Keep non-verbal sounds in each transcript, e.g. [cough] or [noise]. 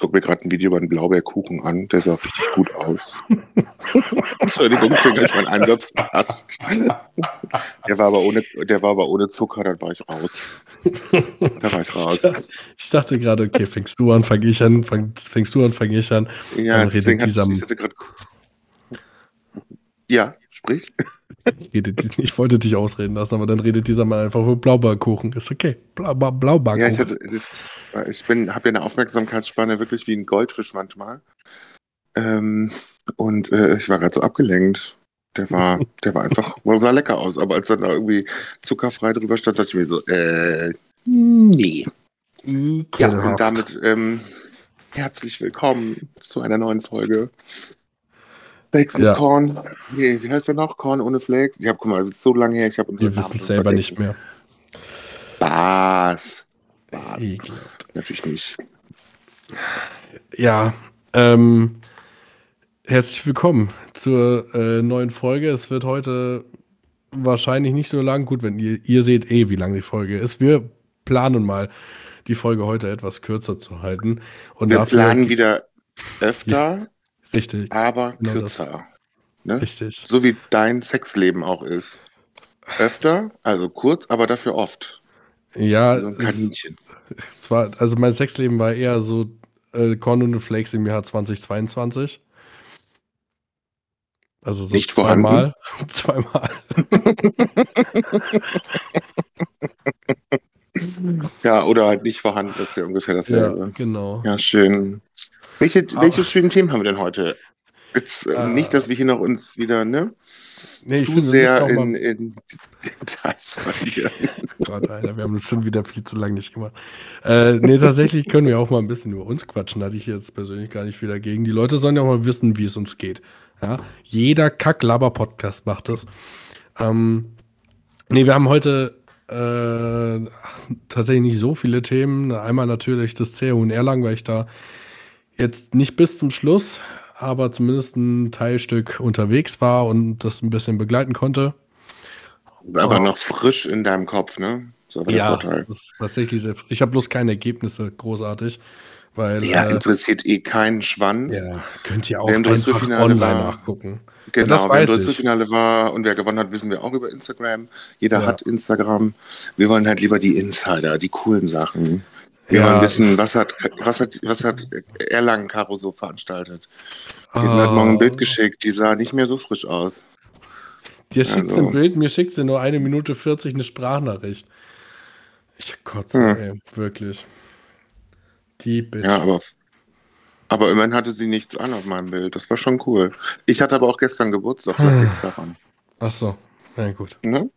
gucke mir gerade ein Video über einen Blaubeerkuchen an. Der sah richtig gut aus. [laughs] Entschuldigung, ich habe meinen Einsatz verpasst. Der war, aber ohne, der war aber ohne Zucker, dann war ich raus. Da war ich raus. Ich dachte, gerade, okay, fängst du an, fange ich an, fang, fängst du an, fange ich an. Ja, redet dieser, ich, ich hatte grad, Ja, sprich. [laughs] Ich wollte dich ausreden lassen, aber dann redet dieser mal einfach über Blaubeerkuchen. Ist okay. Blau, Blaubeerkuchen. Ja, ich, hatte, das, ich bin, habe ja eine Aufmerksamkeitsspanne wirklich wie ein Goldfisch manchmal. Ähm, und äh, ich war gerade so abgelenkt. Der war, der war einfach, [laughs] sah lecker aus. Aber als dann da irgendwie zuckerfrei drüber stand, dachte ich mir so, äh, nee. Ja, und damit ähm, herzlich willkommen zu einer neuen Folge Flakes mit ja. Korn. Nee, wie heißt der noch? Korn ohne Flakes? Ich habe, guck mal, das ist so lange her, ich habe Wir wissen es selber vergessen. nicht mehr. Was? Was? Natürlich nicht. Ja, ähm, herzlich willkommen zur äh, neuen Folge. Es wird heute wahrscheinlich nicht so lang. Gut, wenn ihr, ihr seht eh, wie lang die Folge ist. Wir planen mal, die Folge heute etwas kürzer zu halten. Und Wir planen wieder öfter. Richtig. Aber genau kürzer. Ne? Richtig. So wie dein Sexleben auch ist. Öfter, also kurz, aber dafür oft. Ja. So ein Kaninchen. Es, es war, also mein Sexleben war eher so äh, Corn und Flakes im Jahr 2022. Also so Nicht zweimal. [laughs] zweimal. [laughs] ja, oder halt nicht vorhanden, das ist ja ungefähr dasselbe. Ja, genau. Ja, schön. Welche, welche schönen Themen haben wir denn heute? Jetzt, äh, nicht, dass wir hier noch uns wieder, ne? Nee, zu sehr in, in [laughs] Details verlieren. [laughs] Gott, Alter, wir haben das schon wieder viel zu lange nicht gemacht. Äh, nee, tatsächlich können wir auch mal ein bisschen über uns quatschen. Hatte ich jetzt persönlich gar nicht viel dagegen. Die Leute sollen ja auch mal wissen, wie es uns geht. Ja? Jeder Kack-Laber-Podcast macht das. Ähm, nee, wir haben heute äh, tatsächlich nicht so viele Themen. Einmal natürlich das CU in Erlangen, weil ich da jetzt nicht bis zum Schluss, aber zumindest ein Teilstück unterwegs war und das ein bisschen begleiten konnte. Aber oh. noch frisch in deinem Kopf, ne? Das war ja, der Vorteil. Das ist tatsächlich sehr frisch. Ich habe bloß keine Ergebnisse großartig. Weil, ja, äh, interessiert eh keinen Schwanz. Ja, könnt ihr auch einfach online war, nachgucken. Genau, ja, wer im Drittelfinale war und wer gewonnen hat, wissen wir auch über Instagram. Jeder ja. hat Instagram. Wir wollen halt lieber die Insider, die coolen Sachen. Wir ja. wollen wissen, was hat, was hat, was hat Erlangen Caro so veranstaltet. Die oh. hat morgen ein Bild geschickt, die sah nicht mehr so frisch aus. Dir schickt also. ein Bild, mir schickt sie nur eine Minute 40 eine Sprachnachricht. Ich kotze, hm. ey, wirklich. Die Bitch. Ja, aber, aber immerhin hatte sie nichts an auf meinem Bild. Das war schon cool. Ich hatte aber auch gestern Geburtstag, vielleicht nichts daran. Ach so, na gut. Ne?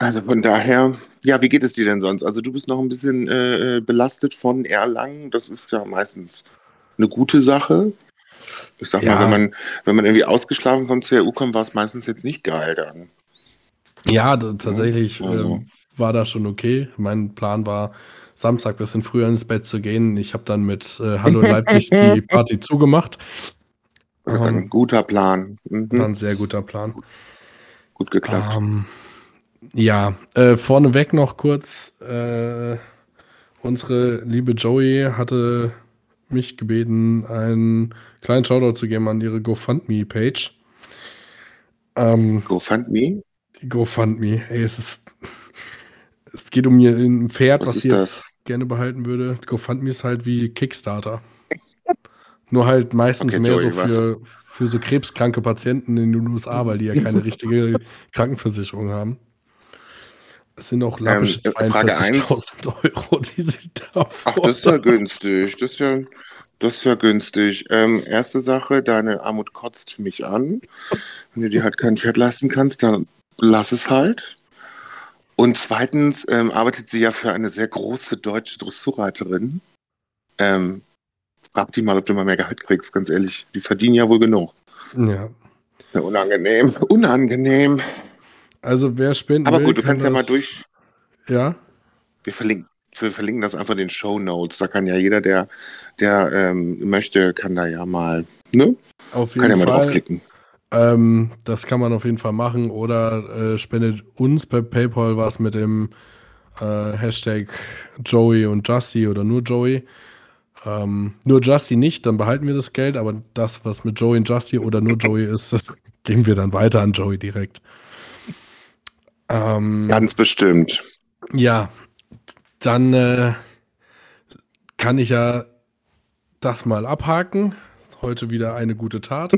Also von daher, ja, wie geht es dir denn sonst? Also du bist noch ein bisschen äh, belastet von Erlangen. Das ist ja meistens eine gute Sache. Ich sag ja. mal, wenn man, wenn man irgendwie ausgeschlafen vom CRU kommt, war es meistens jetzt nicht geil dann. Ja, tatsächlich also. äh, war das schon okay. Mein Plan war, Samstag ein bisschen früher ins Bett zu gehen. Ich habe dann mit äh, Hallo [laughs] Leipzig die Party zugemacht. Das ein ähm, guter Plan. Mhm. War ein sehr guter Plan. Gut geklappt. Ähm, ja, äh, vorneweg noch kurz. Äh, unsere liebe Joey hatte mich gebeten, einen kleinen Shoutout zu geben an ihre GoFundMe-Page. Ähm, GoFundMe? Die GoFundMe. Ey, es ist. Es geht um ihr ein Pferd, was, was sie jetzt gerne behalten würde. GoFundMe ist halt wie Kickstarter. Nur halt meistens okay, mehr Joey, so für, für so krebskranke Patienten in den USA, weil die ja keine richtige Krankenversicherung haben. Es sind auch lappische ähm, 42.000 Euro, die sich da Ach, das ist ja günstig. Das ist ja, das ist ja günstig. Ähm, erste Sache, deine Armut kotzt mich an. Wenn du dir halt kein Pferd leisten kannst, dann lass es halt. Und zweitens ähm, arbeitet sie ja für eine sehr große deutsche Dressurreiterin. Ähm, frag die mal, ob du mal mehr Gehalt kriegst, ganz ehrlich. Die verdienen ja wohl genug. Ja. ja unangenehm. Unangenehm. Also wer spenden Aber will, gut, du kannst ja mal durch. Ja. Wir verlinken, wir verlinken das einfach in den Show Notes. Da kann ja jeder, der, der ähm, möchte, kann da ja mal, ne? Auf jeden kann ja mal draufklicken. Ähm, das kann man auf jeden Fall machen. Oder äh, spendet uns per PayPal was mit dem äh, Hashtag Joey und Justy oder nur Joey. Ähm, nur Justy nicht, dann behalten wir das Geld, aber das, was mit Joey und Justy oder nur Joey ist, [laughs] das geben wir dann weiter an Joey direkt. Ähm, Ganz bestimmt. Ja, dann äh, kann ich ja das mal abhaken. Heute wieder eine gute Tat.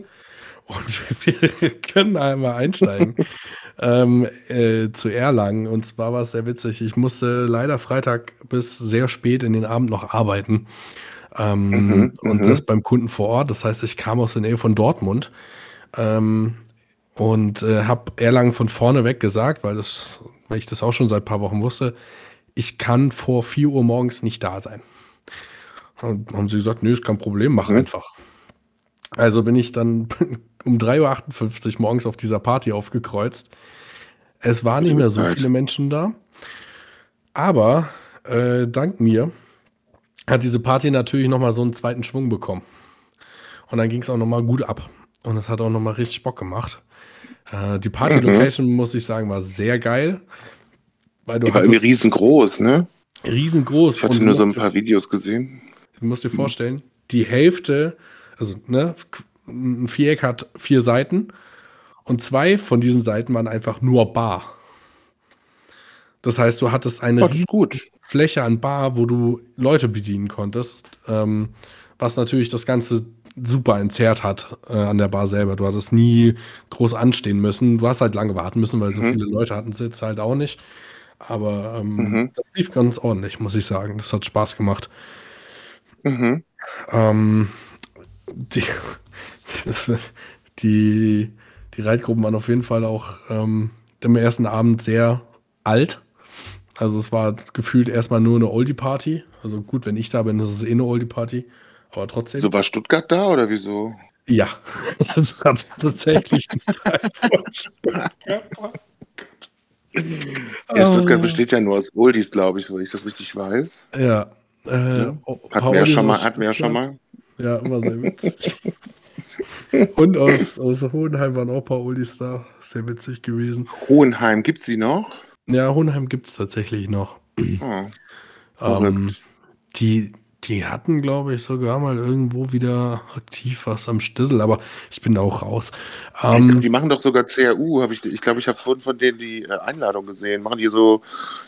Und [laughs] wir können einmal einsteigen [laughs] ähm, äh, zu Erlangen. Und zwar war es sehr witzig. Ich musste leider Freitag bis sehr spät in den Abend noch arbeiten. Ähm, mhm, und mhm. das beim Kunden vor Ort. Das heißt, ich kam aus der Nähe von Dortmund ähm, und äh, habe Erlangen von vorne weg gesagt, weil, das, weil ich das auch schon seit ein paar Wochen wusste, ich kann vor 4 Uhr morgens nicht da sein. Und haben sie gesagt, nee, ist kein Problem, mach mhm. einfach. Also bin ich dann [laughs] um 3.58 Uhr morgens auf dieser Party aufgekreuzt. Es waren nicht mehr so viele Menschen da. Aber äh, dank mir hat diese Party natürlich nochmal so einen zweiten Schwung bekommen. Und dann ging es auch nochmal gut ab. Und es hat auch nochmal richtig Bock gemacht. Äh, die Party-Location, mhm. muss ich sagen, war sehr geil. Weil du die war irgendwie riesengroß, ne? Riesengroß. Ich hatte nur so ein paar Videos gesehen. Du musst dir vorstellen, die Hälfte, also ne, ein Viereck hat vier Seiten und zwei von diesen Seiten waren einfach nur Bar. Das heißt, du hattest eine oh, Fläche an Bar, wo du Leute bedienen konntest, ähm, was natürlich das Ganze super entzerrt hat äh, an der Bar selber. Du hattest nie groß anstehen müssen. Du hast halt lange warten müssen, weil so mhm. viele Leute hatten es jetzt halt auch nicht. Aber ähm, mhm. das lief ganz ordentlich, muss ich sagen. Das hat Spaß gemacht. Mhm. Ähm, die, [laughs] die, die Reitgruppen waren auf jeden Fall auch ähm, am ersten Abend sehr alt. Also es war gefühlt erstmal nur eine Oldie-Party. Also gut, wenn ich da bin, ist es eh eine Oldie-Party. Aber trotzdem. So war Stuttgart da oder wieso? Ja, [laughs] das war tatsächlich ein Teil von Stuttgart. [laughs] Ja, Stuttgart besteht ja nur aus Oldies, glaube ich, wenn ich das richtig weiß. Ja. Äh, ja. Hatten wir ja schon mal. Hatten wir ja schon mal. Ja, immer sehr witzig. Und aus, aus Hohenheim waren auch ein paar Oldies da. Sehr witzig gewesen. Hohenheim, gibt sie noch? Ja, Hohenheim gibt es tatsächlich noch. Oh, ähm, die, die hatten, glaube ich, sogar mal irgendwo wieder aktiv was am Stissel, aber ich bin da auch raus. Ähm, glaub, die machen doch sogar CRU, habe ich, ich glaube, ich habe vorhin von denen die äh, Einladung gesehen. Machen die so,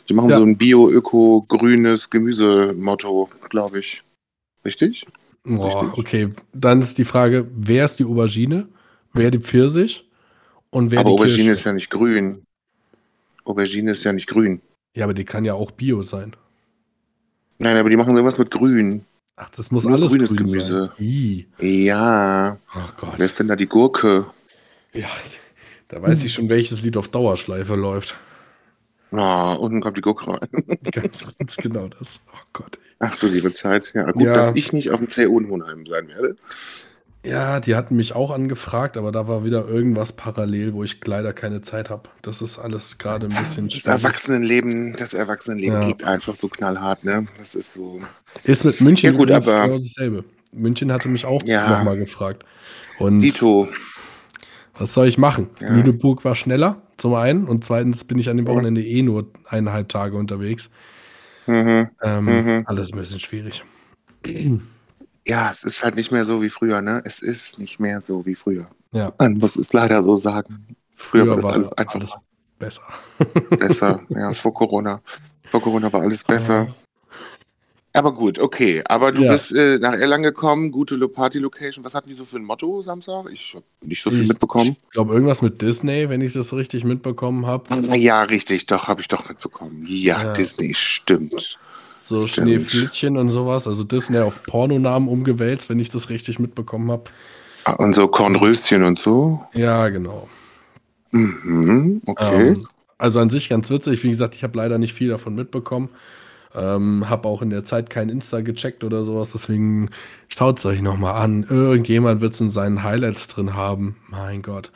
die machen ja. so ein Bio-Öko-grünes Gemüsemotto, glaube ich. Richtig? Boah, okay. Dann ist die Frage, wer ist die Aubergine, wer die Pfirsich und wer aber die Aubergine Kirsche? ist ja nicht grün. Aubergine ist ja nicht grün. Ja, aber die kann ja auch Bio sein. Nein, aber die machen sowas mit grün. Ach, das muss Nur alles grünes grün Gemüse. Sein. Ja. Ach Gott. Wer ist denn da die Gurke? Ja, da weiß hm. ich schon, welches Lied auf Dauerschleife läuft. Ah, unten kommt die Gurke rein. [laughs] ganz, ganz genau das. Oh Gott. Ey. Ach du liebe Zeit. Ja, gut, ja. dass ich nicht auf dem CU in Hohenheim sein werde. Ja, die hatten mich auch angefragt, aber da war wieder irgendwas parallel, wo ich leider keine Zeit habe. Das ist alles gerade ein bisschen schwierig. Das Erwachsenenleben, das Erwachsenenleben ja. geht einfach so knallhart, ne? Das ist so. Ist mit München ja, gut, aber genau dasselbe. München hatte mich auch ja. nochmal gefragt. Und Dito. Was soll ich machen? Ja. Lüneburg war schneller, zum einen, und zweitens bin ich an dem Wochenende eh nur eineinhalb Tage unterwegs. Mhm. Ähm, mhm. Alles ein bisschen schwierig. Ja, es ist halt nicht mehr so wie früher, ne? Es ist nicht mehr so wie früher. Ja. Man muss es leider so sagen. Früher, früher war das alles einfach alles besser. [laughs] besser, ja, vor Corona. Vor Corona war alles besser. Aber gut, okay. Aber du ja. bist äh, nach Erlangen gekommen, gute Party-Location. Was hatten die so für ein Motto Samstag? Ich habe nicht so viel ich mitbekommen. Ich glaube, irgendwas mit Disney, wenn ich das richtig mitbekommen habe. Ja, richtig, doch, habe ich doch mitbekommen. Ja, ja, Disney, stimmt. So Stimmt. Schneeflötchen und sowas. Also Disney auf Pornonamen umgewälzt, wenn ich das richtig mitbekommen habe. Ah, und so Kornröschen und so? Ja, genau. Mhm, okay. Ähm, also an sich ganz witzig. Wie gesagt, ich habe leider nicht viel davon mitbekommen. Ähm, habe auch in der Zeit kein Insta gecheckt oder sowas, deswegen schaut es euch nochmal an. Irgendjemand wird es in seinen Highlights drin haben. Mein Gott.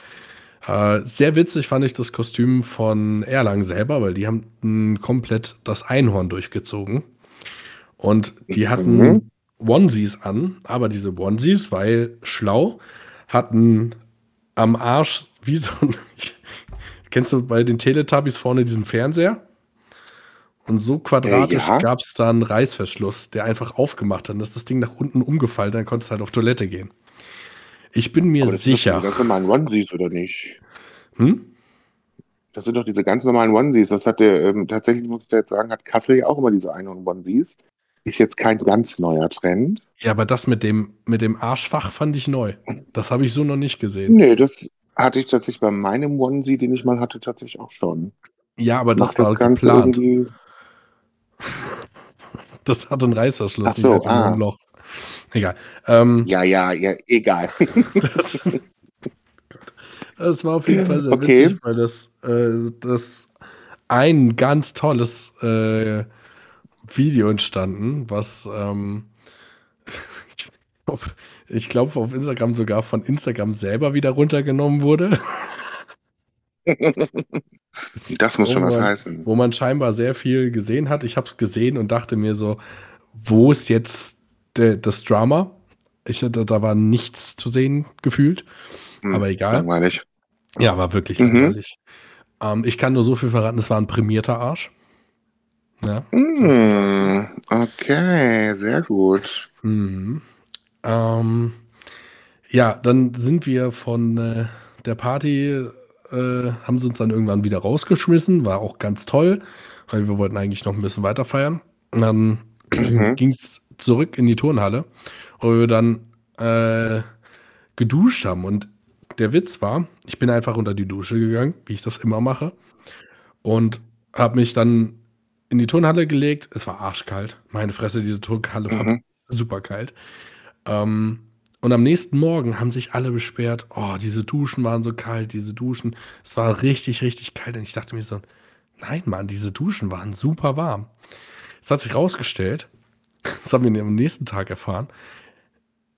Äh, sehr witzig fand ich das Kostüm von Erlangen selber, weil die haben komplett das Einhorn durchgezogen. Und die hatten mhm. Onesies an, aber diese Onesies, weil schlau, hatten am Arsch wie so ein. [laughs] kennst du bei den Teletubbies vorne diesen Fernseher? Und so quadratisch ja. gab es da einen Reißverschluss, der einfach aufgemacht hat. Dann ist das Ding nach unten umgefallen, dann konntest du halt auf Toilette gehen. Ich bin mir das Sind sicher. die ganz normalen Onesies, oder nicht? Hm? Das sind doch diese ganz normalen Onesies. Das hat der, ähm, tatsächlich muss ich jetzt sagen, hat Kassel ja auch immer diese einen Onesies. Ist jetzt kein ganz neuer Trend. Ja, aber das mit dem, mit dem Arschfach fand ich neu. Das habe ich so noch nicht gesehen. Nee, das hatte ich tatsächlich bei meinem Onesie, den ich mal hatte, tatsächlich auch schon. Ja, aber das Macht war das Ganze geplant. irgendwie. [laughs] Das hat einen Reißverschluss, Ach so, ah. ein Loch. Egal. Ähm, Ja, ja, ja, egal. das, [laughs] das war auf jeden Fall sehr Okay. witzig, weil das, äh, das ein ganz tolles äh, Video entstanden, was ähm, [laughs] ich glaube auf Instagram sogar von Instagram selber wieder runtergenommen wurde. [laughs] Das muss schon Oh was heißen. wo man scheinbar sehr viel gesehen hat. Ich habe es gesehen und dachte mir so, wo ist jetzt der, das Drama? Ich, da, da war nichts zu sehen gefühlt. Hm, aber egal. Langweilig. Ja, war wirklich Mhm. langweilig. Ähm, ich kann nur so viel verraten, es war ein prämierter Arsch. Ja. Hm, okay, sehr gut. Mhm. Ähm, ja, dann sind wir von äh, der Party, äh, haben sie uns dann irgendwann wieder rausgeschmissen, war auch ganz toll, weil wir wollten eigentlich noch ein bisschen weiter feiern. Und dann Mhm. [clears throat] ging es zurück in die Turnhalle, wo wir dann äh, geduscht haben. Und der Witz war, ich bin einfach unter die Dusche gegangen, wie ich das immer mache, und habe mich dann in die Turnhalle gelegt. Es war arschkalt. Meine Fresse, diese Turnhalle war Mhm. super kalt. Ähm, und am nächsten Morgen haben sich alle beschwert, oh, diese Duschen waren so kalt, diese Duschen. Es war richtig, richtig kalt. Und ich dachte mir so, nein, Mann, diese Duschen waren super warm. Es hat sich rausgestellt, [laughs] das haben wir am nächsten Tag erfahren,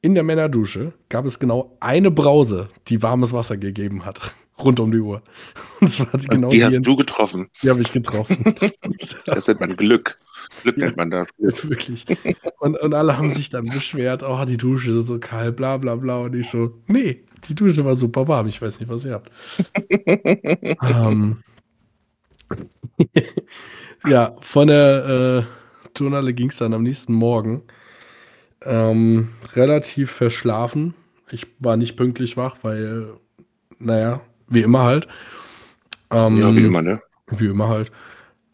in der Männerdusche gab es genau eine Brause, die warmes Wasser gegeben hat. Rund um die Uhr. [laughs] Und zwar die genau die hast du getroffen. die habe ich getroffen. [laughs] Das nennt man Glück. Glück Ja. nennt man das. [laughs] Wirklich. Und, und alle haben sich dann beschwert, oh, die Dusche ist so kalt, bla bla bla. Und ich so, nee, die Dusche war super warm. Ich weiß nicht, was ihr habt. ähm, ja, von der äh, Turnhalle ging es dann am nächsten Morgen. Ähm, relativ verschlafen. Ich war nicht pünktlich wach, weil, naja, wie immer halt. Ähm, Ja, wie immer, ne? wie immer halt,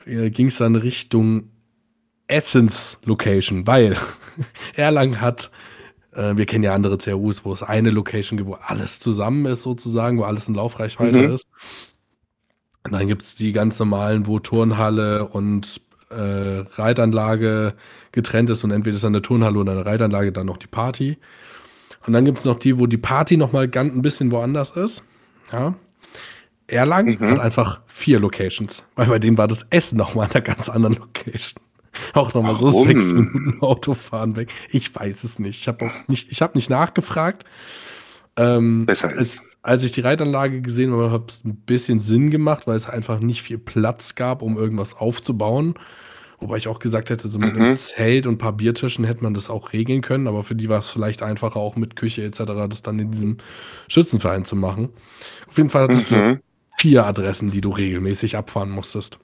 ging es dann Richtung Essence Location, weil [laughs] Erlangen hat, äh, wir kennen ja andere CRUs, wo es eine Location gibt, wo alles zusammen ist sozusagen, wo alles in Laufreichweite Mhm. ist. Und dann gibt es die ganz normalen, wo Turnhalle und äh, Reitanlage getrennt ist und entweder ist eine Turnhalle oder eine Reitanlage dann noch die Party. Und dann gibt es noch die, wo die Party nochmal ganz ein bisschen woanders ist. Ja. Erlangen Mhm. hat einfach vier Locations, weil bei denen war das Essen nochmal an einer ganz anderen Location. [laughs] Auch nochmal so sechs Minuten Autofahren weg. Ich weiß es nicht. Ich habe nicht, ich habe nicht nachgefragt. Ähm, Besser als, ist. als ich die Reitanlage gesehen habe, hat es ein bisschen Sinn gemacht, weil es einfach nicht viel Platz gab, um irgendwas aufzubauen. Wobei ich auch gesagt hätte, so mit einem Mhm. Zelt und ein paar Biertischen hätte man das auch regeln können, aber für die war es vielleicht einfacher, auch mit Küche etc., das dann in diesem Schützenverein zu machen. Auf jeden Fall hattest du Mhm. Vier Adressen, die du regelmäßig abfahren musstest.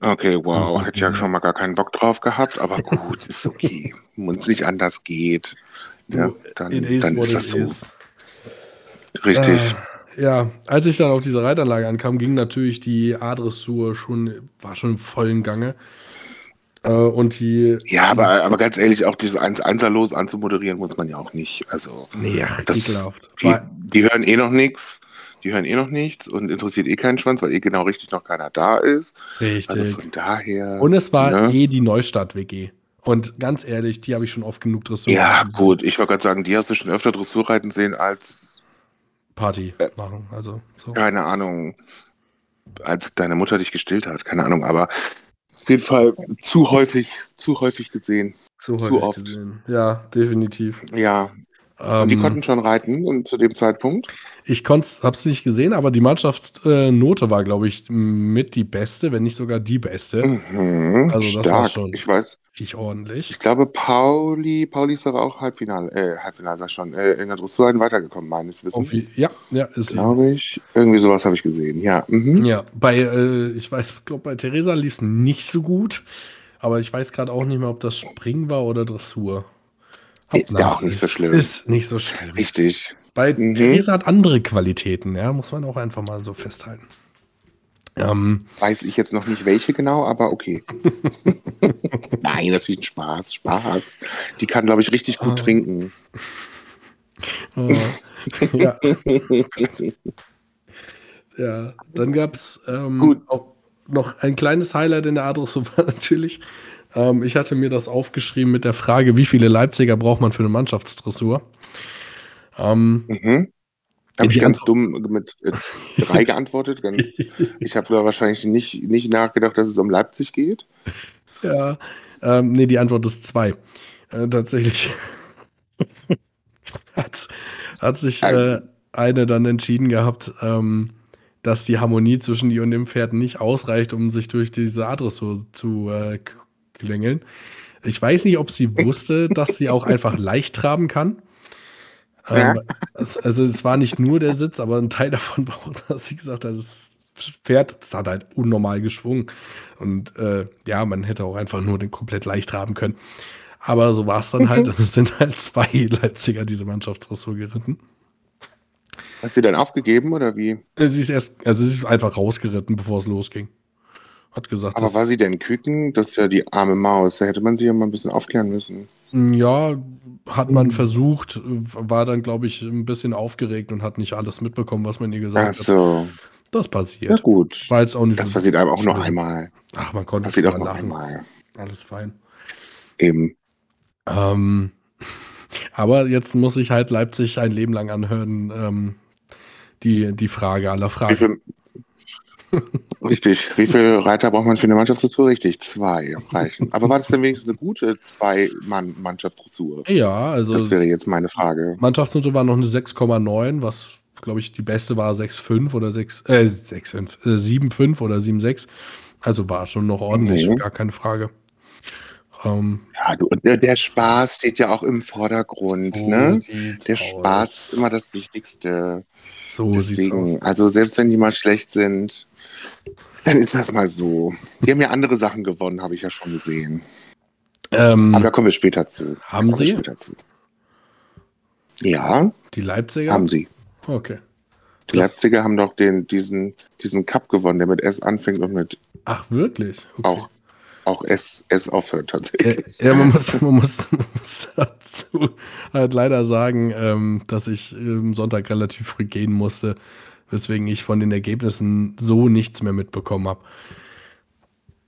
Okay, wow. Mhm. Hätte ich ja schon mal gar keinen Bock drauf gehabt, aber [laughs] gut, ist okay. Wenn es nicht anders geht, ja, dann, dann ist das so. is. Richtig. Äh, ja, als ich dann auf diese Reitanlage ankam, ging natürlich die A-Dressur schon, war schon im vollen Gange. Äh, und die. Ja, aber, aber ganz ehrlich, auch diese Eins Einserlos anzumoderieren muss man ja auch nicht. Also, Nee, ach, das, die, die hören eh noch nichts. Die hören eh noch nichts und interessiert eh keinen Schwanz, weil eh genau richtig noch keiner da ist. Richtig. Also von daher. und es war ne? eh die Neustadt-WG. Und ganz ehrlich, die habe ich schon oft genug Dressur Ja, gut. Ich wollte gerade sagen, die hast du schon öfter Dressurreiten sehen als, Party Äh. machen. Also, so. keine Ahnung, als deine Mutter dich gestillt hat. Keine Ahnung, aber auf jeden Fall zu häufig, zu häufig gesehen. zu zu häufig oft. gesehen. Ja, definitiv. Ja, Und die Ähm, konnten schon reiten und zu dem Zeitpunkt? ich konnt's, hab's nicht gesehen, aber die Mannschaftsnote war, glaube ich, mit die beste, wenn nicht sogar die beste. Mhm, Also das war stark. schon Ich weiß, richtig ordentlich. ich glaube, Pauli, Pauli ist aber auch Halbfinale, äh, Halbfinale sag schon, äh, in der Dressur weitergekommen, meines Wissens. ja, ja, ist. Glaube ich. Irgendwie sowas habe ich gesehen, ja. Mhm. Ja, bei, äh, ich weiß, glaube bei Theresa lief es nicht so gut, aber ich weiß gerade auch nicht mehr, ob das Springen war oder Dressur. Ist ja auch nicht so schlimm. Ist nicht so schlimm. Richtig. Bei Mhm. Theresa hat andere Qualitäten, ja, muss man auch einfach mal so festhalten. Ähm, Weiß ich jetzt noch nicht welche genau, aber okay. [laughs] Nein, natürlich ein Spaß, Spaß. Die kann, glaube ich, richtig gut Ah. trinken. äh, ja, ja, dann gab es ähm, noch ein kleines Highlight in der Adresse war [laughs] natürlich. Ähm, ich hatte mir das aufgeschrieben mit der Frage, wie viele Leipziger braucht man für eine Mannschaftsdressur? Ähm, Mhm. Habe ich ganz dumm mit äh, drei [laughs] geantwortet. Ganz, ich habe da wahrscheinlich nicht, nicht nachgedacht, dass es um Leipzig geht. Ja, ähm, nee, die Antwort ist zwei. Äh, tatsächlich [laughs] hat, hat sich äh, eine dann entschieden gehabt, ähm, dass die Harmonie zwischen ihr und dem Pferd nicht ausreicht, um sich durch diese Adressur zu äh, k- klängeln. Ich weiß nicht, ob sie wusste, dass sie auch einfach [laughs] leicht traben kann. Ja. Ähm, es, also es war nicht nur der Sitz, aber ein Teil davon war auch, dass sie gesagt hat, das Pferd, das hat halt unnormal geschwungen. Und äh, ja, man hätte auch einfach nur den komplett leicht traben können. Aber so war es dann halt. Und es sind halt zwei Leipziger diese Mannschaftsdressur geritten. Hat sie dann aufgegeben oder wie? Äh, Sie ist erst, also sie ist einfach rausgeritten, bevor es losging. Hat gesagt, Aber das- war sie denn Küken? Das ist ja die arme Maus. Da hätte man sie ja mal ein bisschen aufklären müssen. Ja, hat man Hm. versucht, war dann, glaube ich, ein bisschen aufgeregt und hat nicht alles mitbekommen, was man ihr gesagt Ach hat. so. Das Ja, passiert. gut. War jetzt auch nicht Das passiert einem auch schlimm. einmal. Ach, man konnte Passiert auch drüber nur lachen. einmal. Alles fein. Eben. Ähm, [laughs] aber jetzt muss ich halt Leipzig ein Leben lang anhören, ähm, die, die Frage aller Wie Fragen. viel, richtig. Wie viele Reiter braucht man für eine Mannschaftsdressur? Richtig, zwei reichen. Aber war das denn wenigstens eine gute Zwei-Mann-Mannschaftsdressur? Ja, also Das wäre jetzt meine Frage. Mannschaftsnote war noch eine 6,9, was glaube ich die beste war 6,5 oder 6, äh, 6,5, äh, 7,5 oder 7,6. Also war schon noch ordentlich, Mhm. gar keine Frage. Ähm, Ja, du, der, der Spaß steht ja auch im Vordergrund, so ne? Der aus. Spaß ist immer das Wichtigste. So sieht's aus. Deswegen, also selbst wenn die mal schlecht sind, dann ist das mal so. Die haben ja andere Sachen gewonnen, habe ich ja schon gesehen. Ähm, Aber da kommen wir später zu. Haben sie? Später zu. Ja, die Leipziger? haben sie. Okay. Die Das- Leipziger haben doch den, diesen, diesen Cup gewonnen, der mit S anfängt und mit Ach, wirklich? Okay. auch, auch S, S aufhört Ja, tatsächlich. ja, man muss, man, muss, [laughs] man muss dazu halt leider sagen, ähm, dass ich am Sonntag relativ früh gehen musste, weswegen ich von den Ergebnissen so nichts mehr mitbekommen habe.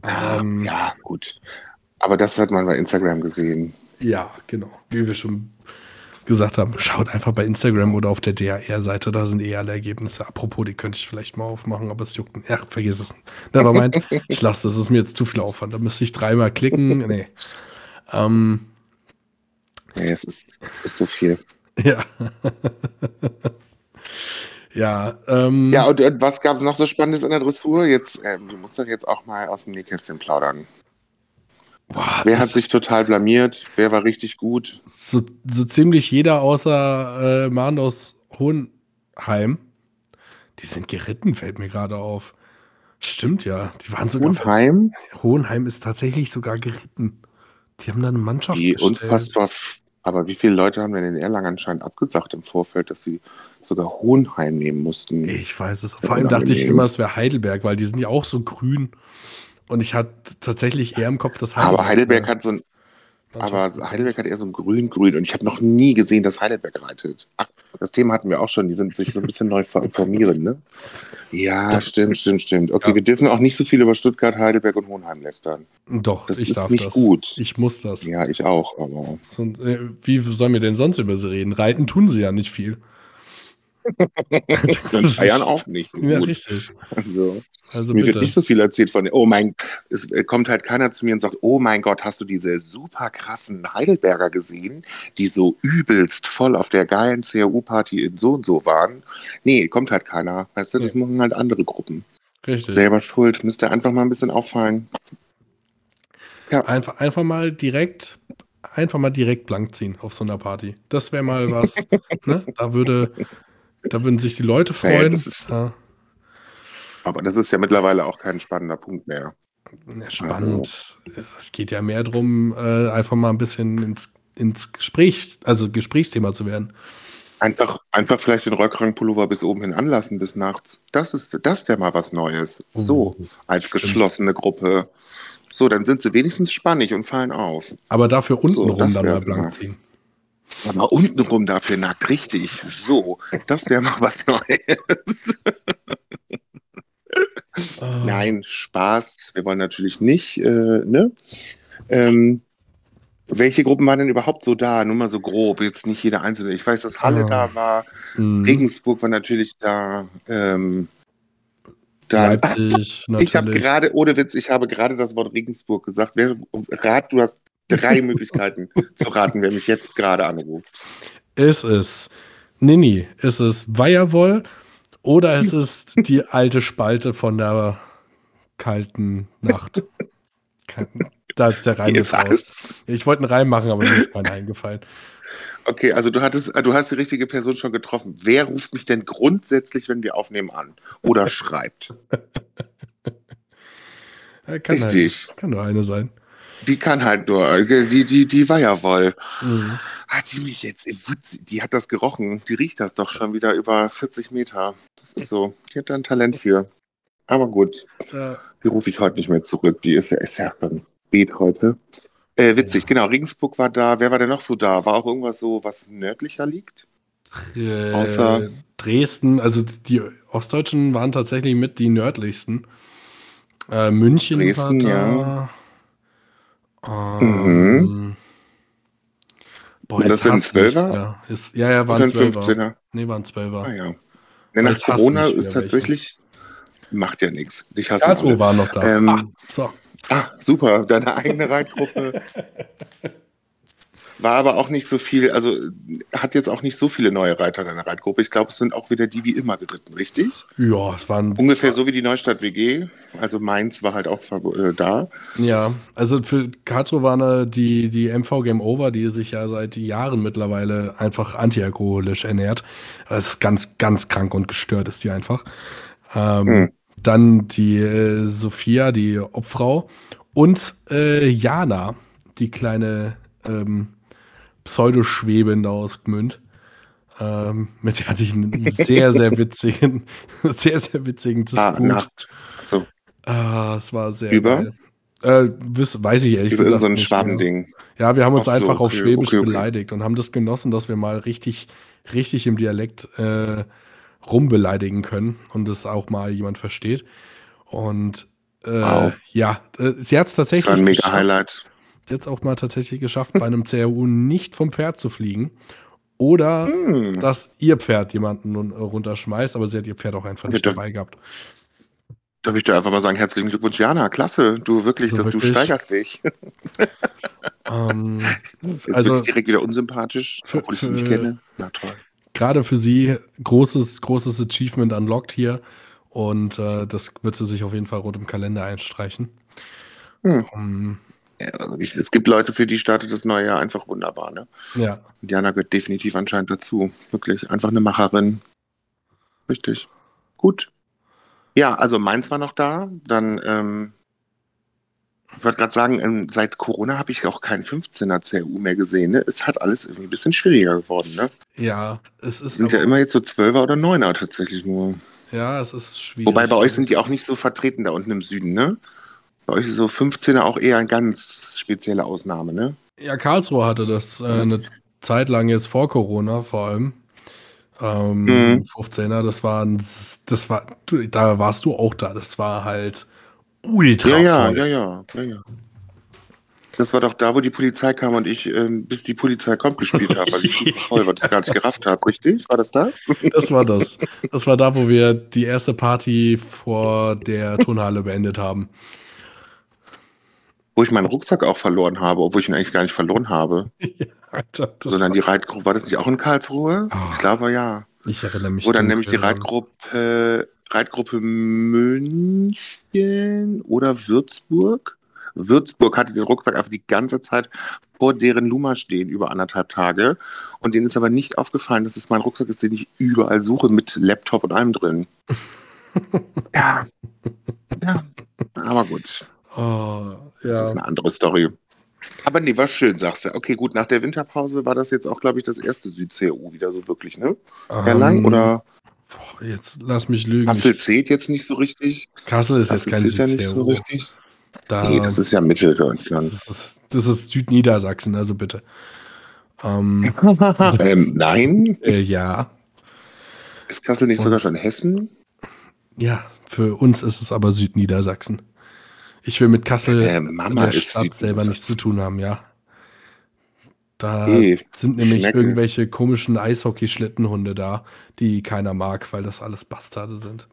Ähm, ja, gut. Aber das hat man bei Instagram gesehen. Ja, genau. Wie wir schon gesagt haben, schaut einfach bei Instagram oder auf der DHR-Seite, da sind eh alle Ergebnisse. Apropos, die könnte ich vielleicht mal aufmachen, aber es juckt. Ach, vergiss es. Nevermind. ich [laughs] lasse das, ist mir jetzt zu viel Aufwand. Da müsste ich dreimal klicken. Nee. Ähm, Ja, es ist, ist so viel. ja. [laughs] ja, ähm, Ja, und, und was gab es noch so Spannendes in der Dressur? Jetzt, ähm, du musst doch jetzt auch mal aus dem Nähkästchen plaudern. Boah, Wer hat sich total blamiert? Wer war richtig gut? so, so ziemlich jeder außer äh, Mann aus Hohenheim. Die sind geritten, fällt mir gerade auf. Stimmt ja. Die waren sogar. Unheim? Hohenheim ist tatsächlich sogar geritten. Die haben da eine Mannschaft Wie gestellt. unfassbar. Aber wie viele Leute haben denn in Erlangen anscheinend abgesagt im Vorfeld, dass sie sogar Hohenheim nehmen mussten? Ich weiß es. Vor allem dachte ich immer, es wäre Heidelberg, weil die sind ja auch so grün. Und ich hatte tatsächlich eher im Kopf, dass Heidelberg. aber Heidelberg hat so ein, aber Heidelberg hat eher so ein Grün-Grün und ich habe noch nie gesehen, dass Heidelberg reitet. Ach, das Thema hatten wir auch schon, die sind sich so ein bisschen neu formieren, ne? Ja, stimmt, stimmt, stimmt. Okay, Ja. wir dürfen auch nicht so viel über Stuttgart, Heidelberg und Hohenheim lästern. Doch, Das ich ist darf nicht das. gut. Ich muss das. Ja, ich auch, aber Sonst, äh, wie sollen wir denn sonst über sie reden? Reiten tun sie ja nicht viel. Und feiern auch nicht so Ja, gut. richtig. Also, Also mir bitte. wird nicht so viel erzählt von, oh mein, es äh, kommt halt keiner zu mir und sagt, oh mein Gott, hast du diese super krassen Heidelberger gesehen, die so übelst voll auf der geilen CAU-Party in so und so waren? Nee, kommt halt keiner. Weißt du, das machen halt andere Gruppen. richtig. Selber schuld, müsste einfach mal ein bisschen auffallen. Einfach, einfach mal direkt, einfach mal direkt blank ziehen auf so einer Party. Das wäre mal was, [laughs] ne? Da würde, da würden sich die Leute freuen. das ist- ja. Aber das ist ja mittlerweile auch kein spannender Punkt mehr. Ja, spannend. Es, es geht ja mehr darum, äh, einfach mal ein bisschen ins, ins Gespräch, also Gesprächsthema zu werden. Einfach, einfach vielleicht den Rollkragenpullover bis oben hin anlassen bis nachts. Das ist das wäre mal was Neues. So, Oh, als stimmt. geschlossene Gruppe. So, dann sind sie wenigstens spannig und fallen auf. Aber dafür untenrum das dann mal blank ziehen. Aber untenrum dafür nackt, richtig. So, das wäre mal was Neues. Ah. Nein, Spaß. Wir wollen natürlich nicht, äh, ne? Ähm, welche Gruppen waren denn überhaupt so da? Nur mal so grob, jetzt nicht jeder einzelne. Ich weiß, dass Halle Ah. da war, Mhm. Regensburg war natürlich da. Ähm, dann, Leipzig, [laughs] ich habe gerade, ohne Witz, ich habe gerade das Wort Regensburg gesagt. Wer, rat, du hast drei [laughs] Möglichkeiten zu raten, wer mich jetzt gerade anruft. Ist es Nini? Ist es Weierwoll? Oder [laughs] ist es die alte Spalte von der kalten Nacht? Kein- Da ist der Reim Jetzt raus. Ich wollte einen Reim machen, aber mir ist keiner [laughs] eingefallen. Okay, also du hattest, du hast die richtige Person schon getroffen. Wer ruft mich denn grundsätzlich, wenn wir aufnehmen, an? Oder schreibt? Äh, Kann, Richtig. Halt, kann nur eine sein. Die kann halt nur, äh, die, die, die war ja wohl. Mhm. Hat die mich jetzt, die hat das gerochen. Die riecht das doch schon wieder über 40 Meter. Das ist so. Die hat da ein Talent für. Aber gut, die rufe ich heute nicht mehr zurück. Die ist ja, ist ja beim Beet heute. Äh, witzig, genau. Regensburg war da. Wer war denn noch so da? War auch irgendwas so, was nördlicher liegt? äh, Außer- Dresden, also die Ostdeutschen waren tatsächlich mit die nördlichsten. Äh, München Dresden, war da. Ähm, Mhm. Boah, das mich Zwölfer? Ist, ja, ja, waren ein Zwölfer. 15er? Nee, waren Zwölfer. Ah ja. Aber nach Corona ist tatsächlich, macht ja nichts. Ich hasse alle. war noch da. Ähm, ah, so. Ah, super, deine eigene Reitgruppe. [laughs] War aber auch nicht so viel, also hat jetzt auch nicht so viele neue Reiter deine Reitgruppe. Ich glaube, es sind auch wieder die wie immer geritten, richtig? Ja, es waren Ungefähr so wie die Neustadt WG. Also Mainz war halt auch äh, da. Ja, also für Karlsruhe war eine, die, die MV Game Over, die sich ja seit Jahren mittlerweile einfach antialkoholisch ernährt. Das ist ganz, ganz krank und gestört ist die einfach. Ähm, Hm. Dann die äh, Sophia, die Obfrau. Und äh, Jana, die kleine ähm, Pseudoschwebende aus Gmünd. Ähm, mit der hatte ich einen sehr, sehr witzigen, [laughs] sehr, sehr witzigen Ah, Disput. Nacht. So, Ah, es war sehr Über? geil. Äh, weiß ich ehrlich über gesagt so ein. Schwabending. Ja, wir haben uns so, einfach auf okay, Schwäbisch okay, okay. beleidigt und haben das genossen, dass wir mal richtig, richtig im Dialekt äh, rumbeleidigen können und es auch mal jemand versteht. Und äh, Wow. ja, äh, sie hat es Das tatsächlich war ein mega Highlight. Hat's auch mal tatsächlich geschafft, bei einem CRU nicht vom Pferd zu fliegen. Oder Hm. dass ihr Pferd jemanden nun, äh, runterschmeißt, aber sie hat ihr Pferd auch einfach nicht dabei gehabt. Darf ich dir einfach mal sagen, herzlichen Glückwunsch, Jana. Klasse. Du wirklich, Also du, du wirklich? steigerst dich. [laughs] Ähm, Jetzt Also- wird direkt wieder unsympathisch, Für- obwohl ich sie nicht kenne. Na toll. gerade für sie großes, großes Achievement unlocked hier. Und äh, das wird sie sich auf jeden Fall rot im Kalender einstreichen. Hm. Ähm, Ja, also ich, es gibt Leute, für die startet das neue Jahr einfach wunderbar. Ne? ja, Und Jana gehört definitiv anscheinend dazu. Wirklich. Einfach eine Macherin. Richtig. Gut. Ja, also Mainz war noch da. Dann, ähm, ich wollte gerade sagen, ähm, seit Corona habe ich auch keinen 15er CRU mehr gesehen. Ne? Es hat alles irgendwie ein bisschen schwieriger geworden. Ne? ja, es ist sind ja immer jetzt so 12er oder 9er tatsächlich nur. ja, es ist schwierig. Wobei bei euch sind die auch nicht so vertreten da unten im Süden, ne? Bei euch ist so 15er auch eher eine ganz spezielle Ausnahme, ne? Ja, Karlsruhe hatte das äh, eine Zeit lang jetzt vor Corona vor allem. Ähm, Mhm. 15er, das war, das war, du, da warst du auch da. Das war halt ultra Ja, ja, voll. ja, ja, ja, ja. Das war doch da, wo die Polizei kam und ich ähm, bis die Polizei kommt gespielt habe, weil ich super [laughs] voll war, das gar nicht gerafft habe, richtig? War das das? Das war das. [laughs] Das war da, wo wir die erste Party vor der Turnhalle beendet haben. Wo ich meinen Rucksack auch verloren habe, obwohl ich ihn eigentlich gar nicht verloren habe. [laughs] Ja, Alter, Sondern die Reitgruppe, war das nicht auch in Karlsruhe? Ah. Ich glaube ja. ich erinnere mich. Dunkel nämlich die. Reitgruppe, Reitgruppe München oder Würzburg. Würzburg hatte den Rucksack einfach die ganze Zeit vor deren Luma stehen, über anderthalb Tage. Und denen ist aber nicht aufgefallen, dass es mein Rucksack ist, den ich überall suche, mit Laptop und allem drin. [laughs] ja. ja. Aber gut, Oh, das ja. ist eine andere Story. Aber nee, war schön, sagst du. Okay, gut, nach der Winterpause war das jetzt auch, glaube ich, das erste Süd-CU wieder so wirklich, ne? Erlangen Ähm, oder boah, Jetzt lass mich lügen. Kassel zählt jetzt nicht so richtig. Kassel ist jetzt Kassel kein zählt ja nicht so Süd-CU. richtig. Da, Nee, das ist ja Mitteldeutschland. das, ist, das ist Südniedersachsen, also bitte. Ähm, [laughs] ähm, nein, äh, ja. ist Kassel nicht Und- sogar schon Hessen? Ja, für uns ist es aber Südniedersachsen. Ich will mit Kassel Äh, Mama der ist Stadt selber nichts zu tun haben, ja. Da Eh, sind nämlich Schnecken. irgendwelche komischen Eishockey-Schlittenhunde da, die keiner mag, weil das alles Bastarde sind.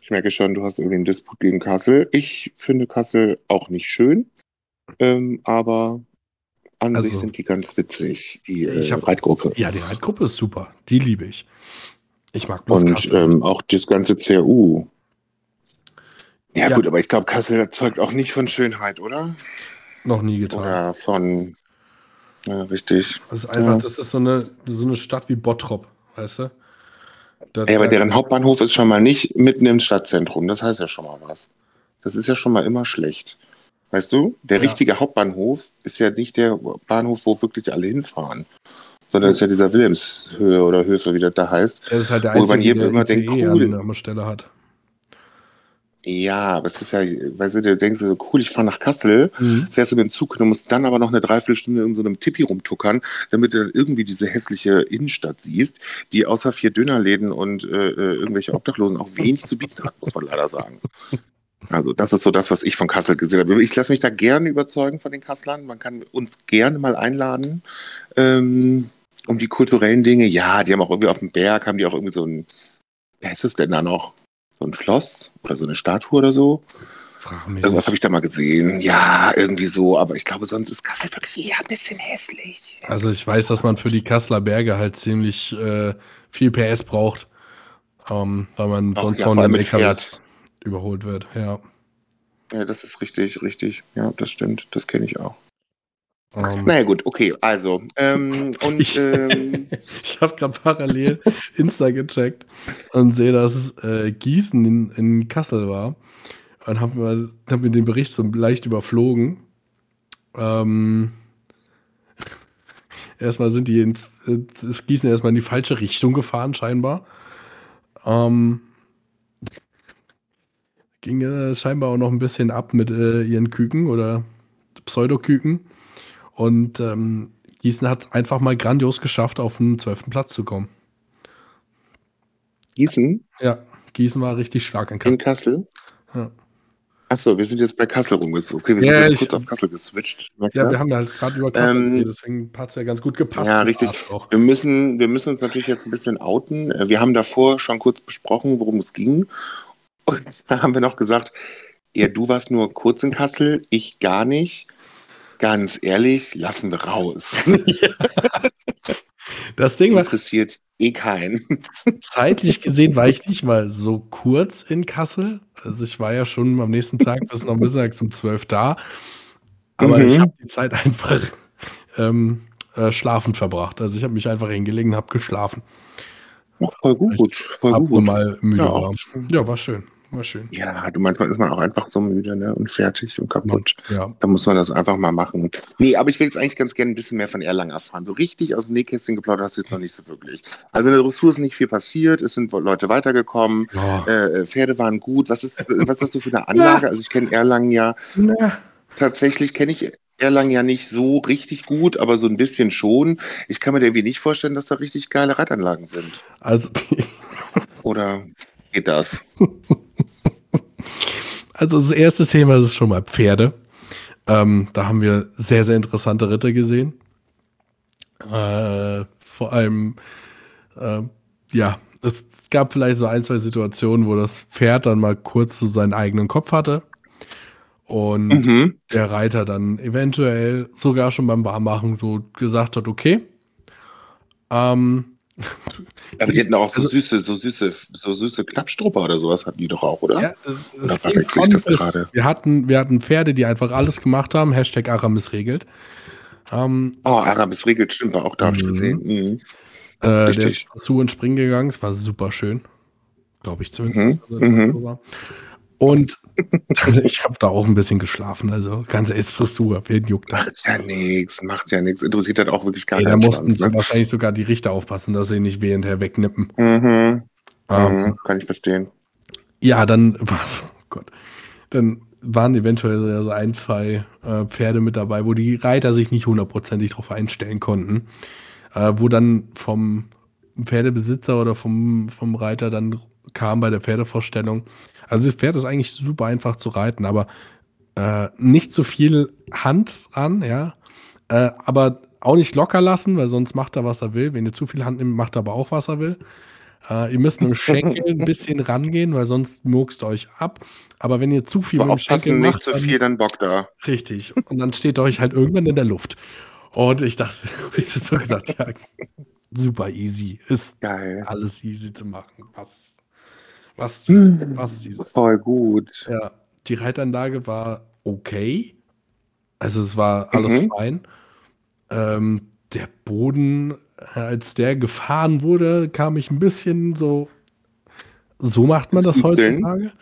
Ich merke schon, du hast irgendwie einen Disput gegen Kassel. Ich finde Kassel auch nicht schön, ähm, aber an Also, sich sind die ganz witzig, die ich äh, hab- Reitgruppe. Ja, die Reitgruppe ist super. Die liebe ich. Ich mag bloß Und ähm, auch das ganze CRU. Ja, Ja. gut, aber ich glaube, Kassel erzeugt auch nicht von Schönheit, oder? Noch nie getan. Oder von. Ja, richtig. Das ist einfach, Ja. das ist so eine, so eine Stadt wie Bottrop, weißt du? Da, Ja, aber deren Hauptbahnhof ist schon mal nicht mitten im Stadtzentrum. Das heißt ja schon mal was. Das ist ja schon mal immer schlecht. Weißt du? Der Ja. richtige Hauptbahnhof ist ja nicht der Bahnhof, wo wirklich alle hinfahren. Sondern es ist ja dieser Wilhelmshöhe oder Höfe, wie das da heißt. das ist halt der wo man einzige, jedem der immer denkt, ICE cool. an, an der Stelle hat. Ja, aber es ist ja, weißt du, du denkst so, cool, ich fahre nach Kassel, Mhm. fährst du mit dem Zug und musst dann aber noch eine Dreiviertelstunde in so einem Tippi rumtuckern, damit du dann irgendwie diese hässliche Innenstadt siehst, die außer vier Dönerläden und äh, äh, irgendwelche Obdachlosen auch wenig zu bieten hat, muss man leider sagen. Also das ist so das, was ich von Kassel gesehen habe. Ich lasse mich da gerne überzeugen von den Kasslern. Man kann uns gerne mal einladen. Ähm, um die kulturellen Dinge. Ja, die haben auch irgendwie auf dem Berg, haben die auch irgendwie so ein, wer ist es denn da noch? So ein Schloss oder so eine Statue oder so. Frag mich Irgendwas habe ich da mal gesehen. Ja, irgendwie so. Aber ich glaube, sonst ist Kassel wirklich eher ein bisschen hässlich. Also ich weiß, dass man für die Kasseler Berge halt ziemlich äh, viel PS braucht, ähm, weil man Ach sonst ja, von den LKWs überholt wird. Ja. Ja, das ist richtig, richtig. Ja, das stimmt. Das kenne ich auch. Ähm, Naja, gut, okay. Also, ähm, und Ich- ähm, [laughs] Ich habe gerade parallel Insta gecheckt und sehe, dass es äh, Gießen in, in Kassel war. Und habe mir, hab mir den Bericht so leicht überflogen. Ähm, [laughs] erstmal sind die in, ist Gießen erstmal in die falsche Richtung gefahren, scheinbar. Ähm, ging äh, scheinbar auch noch ein bisschen ab mit äh, ihren Küken oder Pseudoküken. Und ähm, Gießen hat es einfach mal grandios geschafft, auf den 12. Platz zu kommen. Gießen Ja, Gießen war richtig stark in in Kassel. Kassel. Ja. Achso, wir sind jetzt bei Kassel rumgezogen. Okay, wir sind Ja, jetzt ich- kurz auf Kassel geswitcht. Ja, ihr wir haben da halt gerade über Kassel Ähm, geredet, deswegen hat es ja ganz gut gepasst. Ja, richtig. Wir müssen, wir müssen uns natürlich jetzt ein bisschen outen. Äh, Wir haben davor schon kurz besprochen, worum es ging. Und [laughs] da haben wir noch gesagt, ja, du warst nur kurz in Kassel, ich gar nicht. Ganz ehrlich, lassen wir raus. [laughs] Das Ding war, Interessiert eh keinen. [laughs] zeitlich gesehen war ich nicht mal so kurz in Kassel. Also ich war ja schon am nächsten Tag [laughs] bis noch mittags um 12 da. Aber Mhm. ich habe die Zeit einfach ähm, äh, schlafend verbracht. Also ich habe mich einfach hingelegt und habe geschlafen. Ja, voll gut, voll gut. und mal müde Ja, war. Ja, war schön. War schön. Ja, du manchmal ist man auch einfach so müde ne? und fertig und kaputt. Ja. Da muss man das einfach mal machen. Nee, aber ich will jetzt eigentlich ganz gerne ein bisschen mehr von Erlangen erfahren. So richtig aus dem Nähkästchen geplaudert hast du jetzt noch nicht so wirklich. Also in der Dressur ist nicht viel passiert, es sind Leute weitergekommen, Ja. äh, Pferde waren gut. Was ist, äh, was hast du für eine Anlage? Also ich kenne Erlangen ja, Na, tatsächlich kenne ich Erlangen ja nicht so richtig gut, aber so ein bisschen schon. Ich kann mir da irgendwie nicht vorstellen, dass da richtig geile Reitanlagen sind. also, die, [laughs] Oder geht das? [laughs] also das erste Thema ist schon mal Pferde. Ähm, da haben wir sehr, sehr interessante Ritter gesehen. Äh, vor allem, äh, ja, es gab vielleicht so ein, zwei Situationen, wo das Pferd dann mal kurz so seinen eigenen Kopf hatte. Und Mhm. der Reiter dann eventuell sogar schon beim Warmmachen so gesagt hat, okay. Ähm, Aber die hätten auch so Also- süße, so süße, so süße Knappstrupper oder sowas hatten die doch auch, oder? Ja, es, es Oder von das gerade? Wir hatten, wir hatten Pferde, die einfach alles gemacht haben. Hashtag Aramis regelt. Ähm, Oh, Aramis regelt, stimmt, auch da, hab ich Mhm. gesehen. Mhm. äh, der ist zu und springen gegangen. Es war super schön. Glaube ich zumindest. Mhm, dass das. Und [laughs] ich habe da auch ein bisschen geschlafen. Also ganz ist Dressur. Wen juckt das? Macht ja nichts, macht ja nichts. Interessiert halt auch wirklich gar Ey, da mussten Ne? wahrscheinlich sogar die Richter aufpassen, dass sie nicht währendher wegnippen. Mhm. Ähm, Mhm. Kann ich verstehen. Ja, dann [laughs] was? Oh Gott. Dann waren eventuell so ein, zwei äh, Pferde mit dabei, wo die Reiter sich nicht hundertprozentig drauf einstellen konnten. Äh, wo dann vom Pferdebesitzer oder vom, vom Reiter dann kam bei der Pferdevorstellung. Also das Pferd ist eigentlich super einfach zu reiten, aber äh, nicht zu viel Hand an, ja. Äh, aber auch nicht locker lassen, weil sonst macht er, was er will. Wenn ihr zu viel Hand nimmt, macht er aber auch, was er will. Äh, ihr müsst mit dem Schenkel ein bisschen rangehen, weil sonst murkst ihr euch ab. Aber wenn ihr zu viel Aber mit dem Schenkel aufpassen, nicht macht, zu dann- viel, dann Bock da. Richtig. Und dann steht ihr euch halt irgendwann in der Luft. Und ich dachte, [laughs] ich so gedacht, ja, super easy. Ist Geil. alles easy zu machen. Was, was, Hm. was dieses. Voll gut. Ja, die Reitanlage war okay. Also es war alles Mhm. fein. Ähm, der Boden, als der gefahren wurde, kam ich ein bisschen so. So macht man das Hüsteln? heutzutage.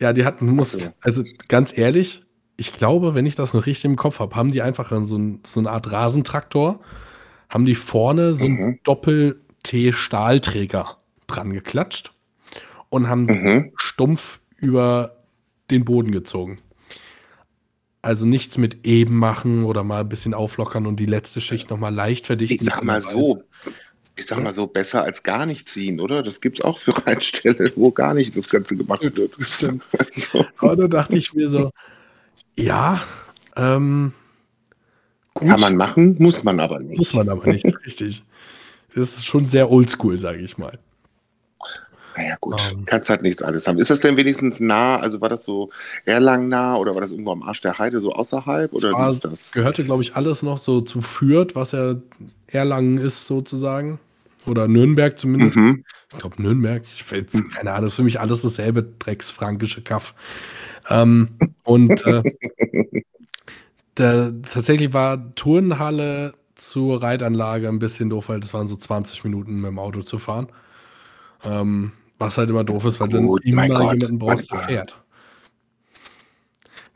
Ja, die hatten, muss, so. also ganz ehrlich, ich glaube, wenn ich das noch richtig im Kopf habe, haben die einfach so, ein, so eine Art Rasentraktor, haben die vorne so einen Mhm. Doppel-T-Stahlträger dran geklatscht und haben Mhm. stumpf über den Boden gezogen. Also nichts mit eben machen oder mal ein bisschen auflockern und die letzte Schicht nochmal leicht verdichten. Ich sag mal so, ich sag mal so, besser als gar nicht ziehen, oder? Das gibt's auch für Reitstelle, wo gar nicht das Ganze gemacht wird. [laughs] Also, Aber da dachte ich mir so, ja, ähm, gut, kann man machen, muss man aber nicht. muss man aber nicht, richtig. Das ist schon sehr oldschool, sage ich mal. Naja, gut, Ähm. kannst halt nichts alles haben. Ist das denn wenigstens nah, also war das so Erlangen nah oder war das irgendwo am Arsch der Heide, so außerhalb oder war- wie ist das? Gehörte, glaube ich, alles noch so zu Fürth, was ja Erlangen ist sozusagen. Oder Nürnberg zumindest. Mhm. Ich glaube Nürnberg. Ich, keine Ahnung, ist für mich alles dasselbe drecksfrankische Kaff. Ähm, und äh, [laughs] der, tatsächlich war Turnhalle zur Reitanlage ein bisschen doof, weil das waren so 20 Minuten mit dem Auto zu fahren. Ähm, was halt immer doof ist, weil du Gut, mein immer Gott, jemanden brauchst, der fährt.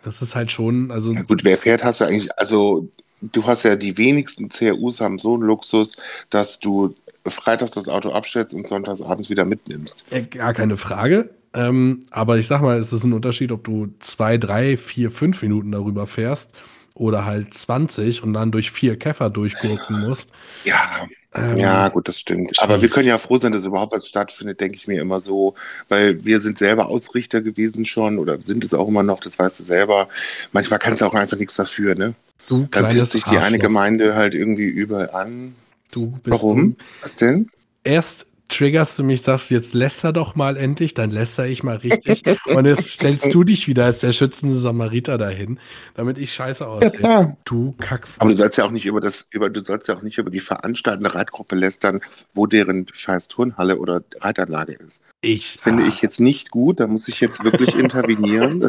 Das ist halt schon, also Ja, gut, wer fährt, hast du eigentlich, also du hast ja die wenigsten CRUs haben so einen Luxus, dass du freitags das Auto abstellst und sonntags abends wieder mitnimmst. Äh, Gar keine Frage. Ähm, aber ich sag mal, es ist ein Unterschied, ob du zwei, drei, vier, fünf Minuten darüber fährst oder halt 20 und dann durch vier Käfer durchgurken musst. Ja, Ähm, ja, gut, das stimmt. schwierig. Aber wir können ja froh sein, dass überhaupt was stattfindet, denke ich mir immer so, weil wir sind selber Ausrichter gewesen schon oder sind es auch immer noch, das weißt du selber. Manchmal kannst du auch einfach nichts dafür, ne? Du Dann pisst sich die eine. Gemeinde halt irgendwie überall an. Du bist Warum? dumm. Was denn? Erst triggerst du mich, sagst jetzt läster doch mal endlich, dann läster ich mal richtig. und jetzt [laughs] stellst du dich wieder als der schützende Samariter dahin, damit ich scheiße aussehe. klar. du Kack. Aber du sollst ja auch nicht über das, über, du sollst ja auch nicht über die veranstaltende Reitgruppe lästern, wo deren scheiß Turnhalle oder Reitanlage ist. Ich Finde ah, ich jetzt nicht gut, da muss ich jetzt wirklich [laughs] intervenieren. [laughs]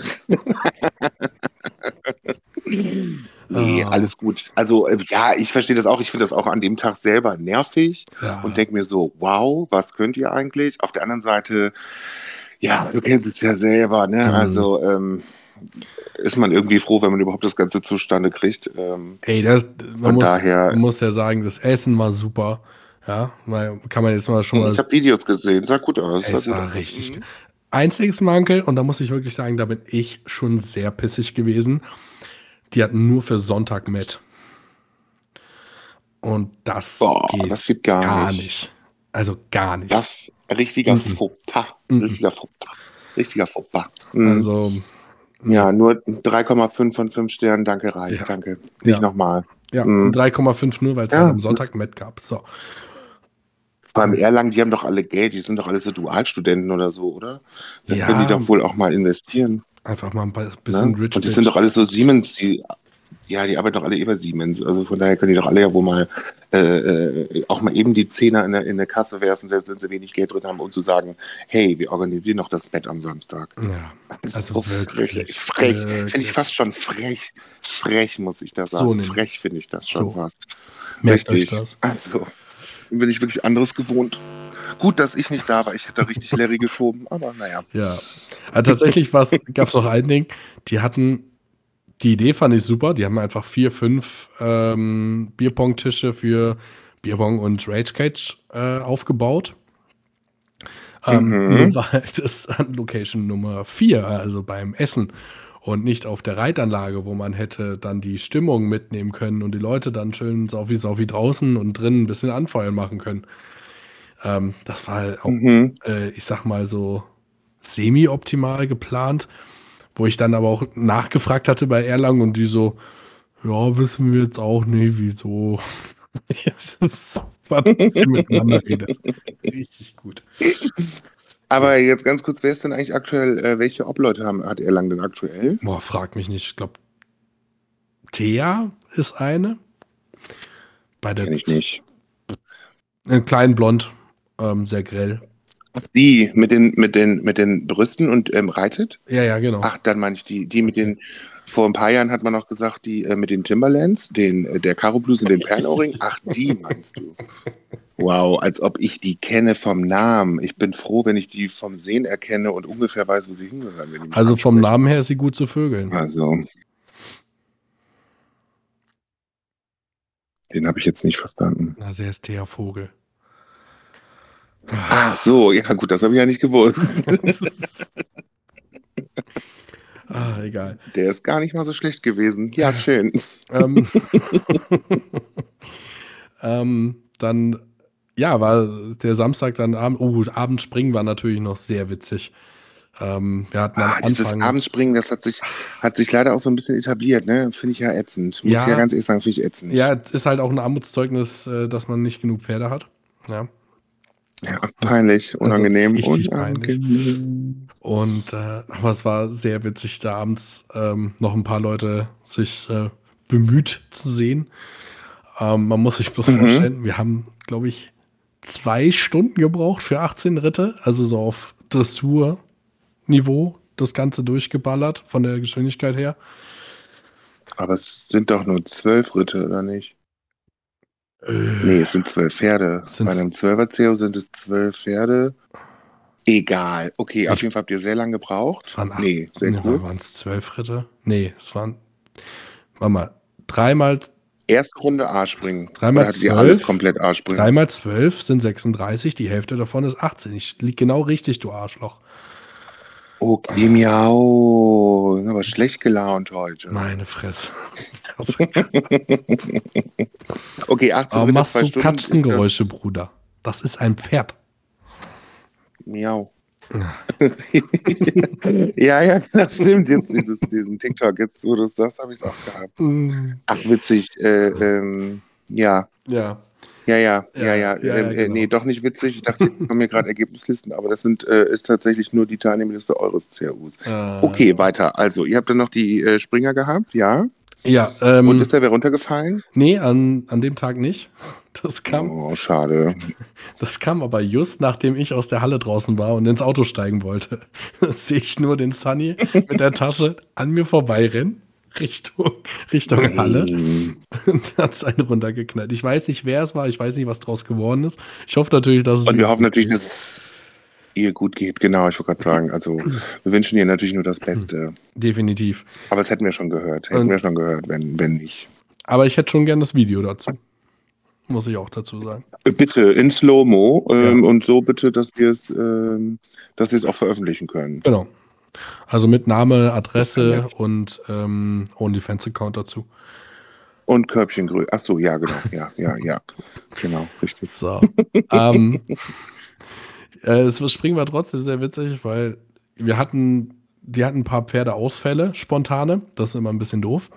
Das [laughs] nee, Ah. alles gut. Also äh, ja, ich verstehe das auch. Ich finde das auch an dem Tag selber nervig ja. und denke mir so, wow, was könnt ihr eigentlich? Auf der anderen Seite, ja, du kennst es ja selber, ne? Mhm. Also ähm, ist man irgendwie froh, wenn man überhaupt das Ganze zustande kriegt. Ähm, Ey, das, man, von muss, daher, man muss ja sagen, das Essen war super. Ja, kann man jetzt mal schon mal ich habe Videos gesehen, sah gut aus. Ey, gut war richtig. Mhm. Einziges Mankel, und da muss ich wirklich sagen, da bin ich schon sehr pissig gewesen. Die hatten nur für Sonntag mit. Und das Boah, geht das geht gar, gar nicht. nicht. Also gar nicht. Das richtiger Mhm. Fauxpas. Mhm. Richtiger Fauxpas. Richtiger Fauxpas. Mhm. Also, Ja, nur 3,5 von 5 Sternen, danke, reicht, Ja. danke. Nicht Ja. nochmal. Ja, Mhm. und 3,5 nur, weil es Ja, halt am Sonntag Met gab. So. Vor allem Erlangen, die haben doch alle Geld, die sind doch alle so Dualstudenten oder so, oder? Da Ja. können die doch wohl auch mal investieren. Einfach mal ein Ne? bisschen rich. Und die sind doch alle so Siemens, die, ja, die arbeiten doch alle über Siemens. Also von daher können die doch alle ja wohl mal äh, äh, auch mal eben die Zehner in der, in der Kasse werfen, selbst wenn sie wenig Geld drin haben, um zu sagen, hey, wir organisieren noch das Bett am Samstag. ja, Das ist Also so wirklich, frech. Frech. Finde ich fast schon frech. Frech, muss ich da So sagen. nämlich. frech finde ich das schon So. fast. merkt Richtig. euch das. Also, bin ich wirklich anderes gewohnt. Gut, dass ich nicht da war. Ich hätte richtig Larry geschoben, aber naja. Ja. Also tatsächlich gab es noch ein Ding, die hatten, die Idee fand ich super, die haben einfach vier, fünf ähm, Bierpong-Tische für Bierpong und Rage Cage äh, aufgebaut. Ähm, Mhm. Nun war halt das an Location Nummer vier, also beim Essen und nicht auf der Reitanlage, wo man hätte dann die Stimmung mitnehmen können und die Leute dann schön saufi saufi draußen und drinnen ein bisschen anfeuern machen können. Ähm, das war halt auch Mhm. äh, ich sag mal so semi-optimal geplant, wo ich dann aber auch nachgefragt hatte bei Erlangen und die so, ja, wissen wir jetzt auch nicht, wieso. [laughs] Es ist super, dass ihr miteinander redet. Richtig gut. Aber jetzt ganz kurz, wer ist denn eigentlich aktuell, äh, welche Obleute haben, hat Erlangen denn aktuell? Boah, frag mich nicht. Ich glaube, Thea ist eine. Bei der Kenn ich nicht. Äh, klein blond, ähm, sehr grell. Ach, die mit den, mit den, mit den Brüsten und ähm, reitet? Ja, ja, genau. Ach, dann meine ich die, die mit den, vor ein paar Jahren hat man noch gesagt, die äh, mit den Timberlands, den, äh, der Karo Blues und den Perlenohrring. Ach, die [laughs] meinst du? Wow, als ob ich die kenne vom Namen. Ich bin froh, wenn ich die vom Sehen erkenne und ungefähr weiß, wo sie hingehören. Also vom. Namen her ist sie gut zu vögeln. Also. Den habe ich jetzt nicht verstanden. Na, sie ist Thea Vogel. Ach so, ja gut, das habe ich ja nicht gewusst. [laughs] ah, egal. Der ist gar nicht mal so schlecht gewesen. Ja, schön. [laughs] ähm, [laughs] ähm, dann, ja, war der Samstag dann Abend, oh, Abendspringen war natürlich noch sehr witzig. Ähm, wir hatten am Ah, dieses Anfang, Abendspringen, das hat sich, hat sich leider auch so ein bisschen etabliert, ne? Finde ich ja ätzend. Muss Ja. ich ja ganz ehrlich sagen, finde ich ätzend. ja, es ist halt auch ein Armutszeugnis, äh, dass man nicht genug Pferde hat. Ja. Ja, peinlich, unangenehm. Also unangenehm. Und äh, aber es war sehr witzig, da abends ähm, noch ein paar Leute sich äh, bemüht zu sehen. Ähm, man muss sich bloß Mhm. vorstellen, wir haben, glaube ich, zwei Stunden gebraucht für 18 Ritte, also so auf Dressur-Niveau das Ganze durchgeballert von der Geschwindigkeit her. Aber es sind doch nur zwölf Ritte, oder nicht? Nee, es sind zwölf Pferde. Sind's- Bei einem Zwölfer-CEO sind es zwölf Pferde. Egal. Okay, auf Ich- jeden Fall habt ihr sehr lange gebraucht. Es waren acht, Nee, sehr nee, cool. Waren es zwölf Ritte? Nee, es waren, warte mal, dreimal, Erste Runde A-Springen. Dreimal zwölf? alles komplett A-Springen? dreimal zwölf sind 36, die Hälfte davon ist 18. Ich lieg genau richtig, du Arschloch. Okay, miau. Aber schlecht gelaunt heute. Meine Fresse. [laughs] Okay, 18 aber Ritte, machst zwei du Stunden. Katzengeräusche, das, Bruder? Das ist ein Pferd. Miau. ja, [laughs] ja, das stimmt. Jetzt dieses, diesen TikTok, jetzt wo du es sagst, habe ich es auch gehabt. Mm, Ach, witzig. Äh, ähm, ja, Ja. Ja, ja, Ja, ja, ja. ja, ähm, ja, äh, genau. Nee, doch nicht witzig. Ich dachte, jetzt kommen mir gerade Ergebnislisten, aber das sind, äh, ist tatsächlich nur die Teilnehmerliste eures CRUs. Äh, Okay, weiter. Also, ihr habt dann noch die äh, Springer gehabt, ja? Ja, ähm, Und ist da wer runtergefallen? nee, an, an dem Tag nicht. [laughs] Das kam, Oh, schade. das kam aber just nachdem ich aus der Halle draußen war und ins Auto steigen wollte. Da [laughs] sehe ich nur den Sunny mit der Tasche an mir vorbeirennen. Richtung, Richtung Halle. Hm. Und hat es einen runtergeknallt. Ich weiß nicht, wer es war. Ich weiß nicht, was draus geworden ist. Ich hoffe natürlich, dass es. Und wir hoffen natürlich, dass es ihr gut geht. Genau, ich wollte gerade sagen. Also, wir wünschen ihr natürlich nur das Beste. Definitiv. Aber das hätten wir schon gehört. Hätten Und- wir schon gehört, wenn, wenn nicht. Aber ich hätte schon gern das Video dazu. Muss ich auch dazu sagen. Bitte in Slow-Mo ähm, und so bitte, dass wir es ähm, dass wir es auch veröffentlichen können. Genau. Also mit Name, Adresse und ähm, OnlyFans-Account dazu. Und Körbchengröße. Ach so, ja, genau. Ja, ja, ja. Genau, richtig. So. [laughs] ähm, äh, das Springen war trotzdem sehr witzig, weil wir hatten die hatten ein paar Pferdeausfälle, spontane. Das ist immer ein bisschen doof.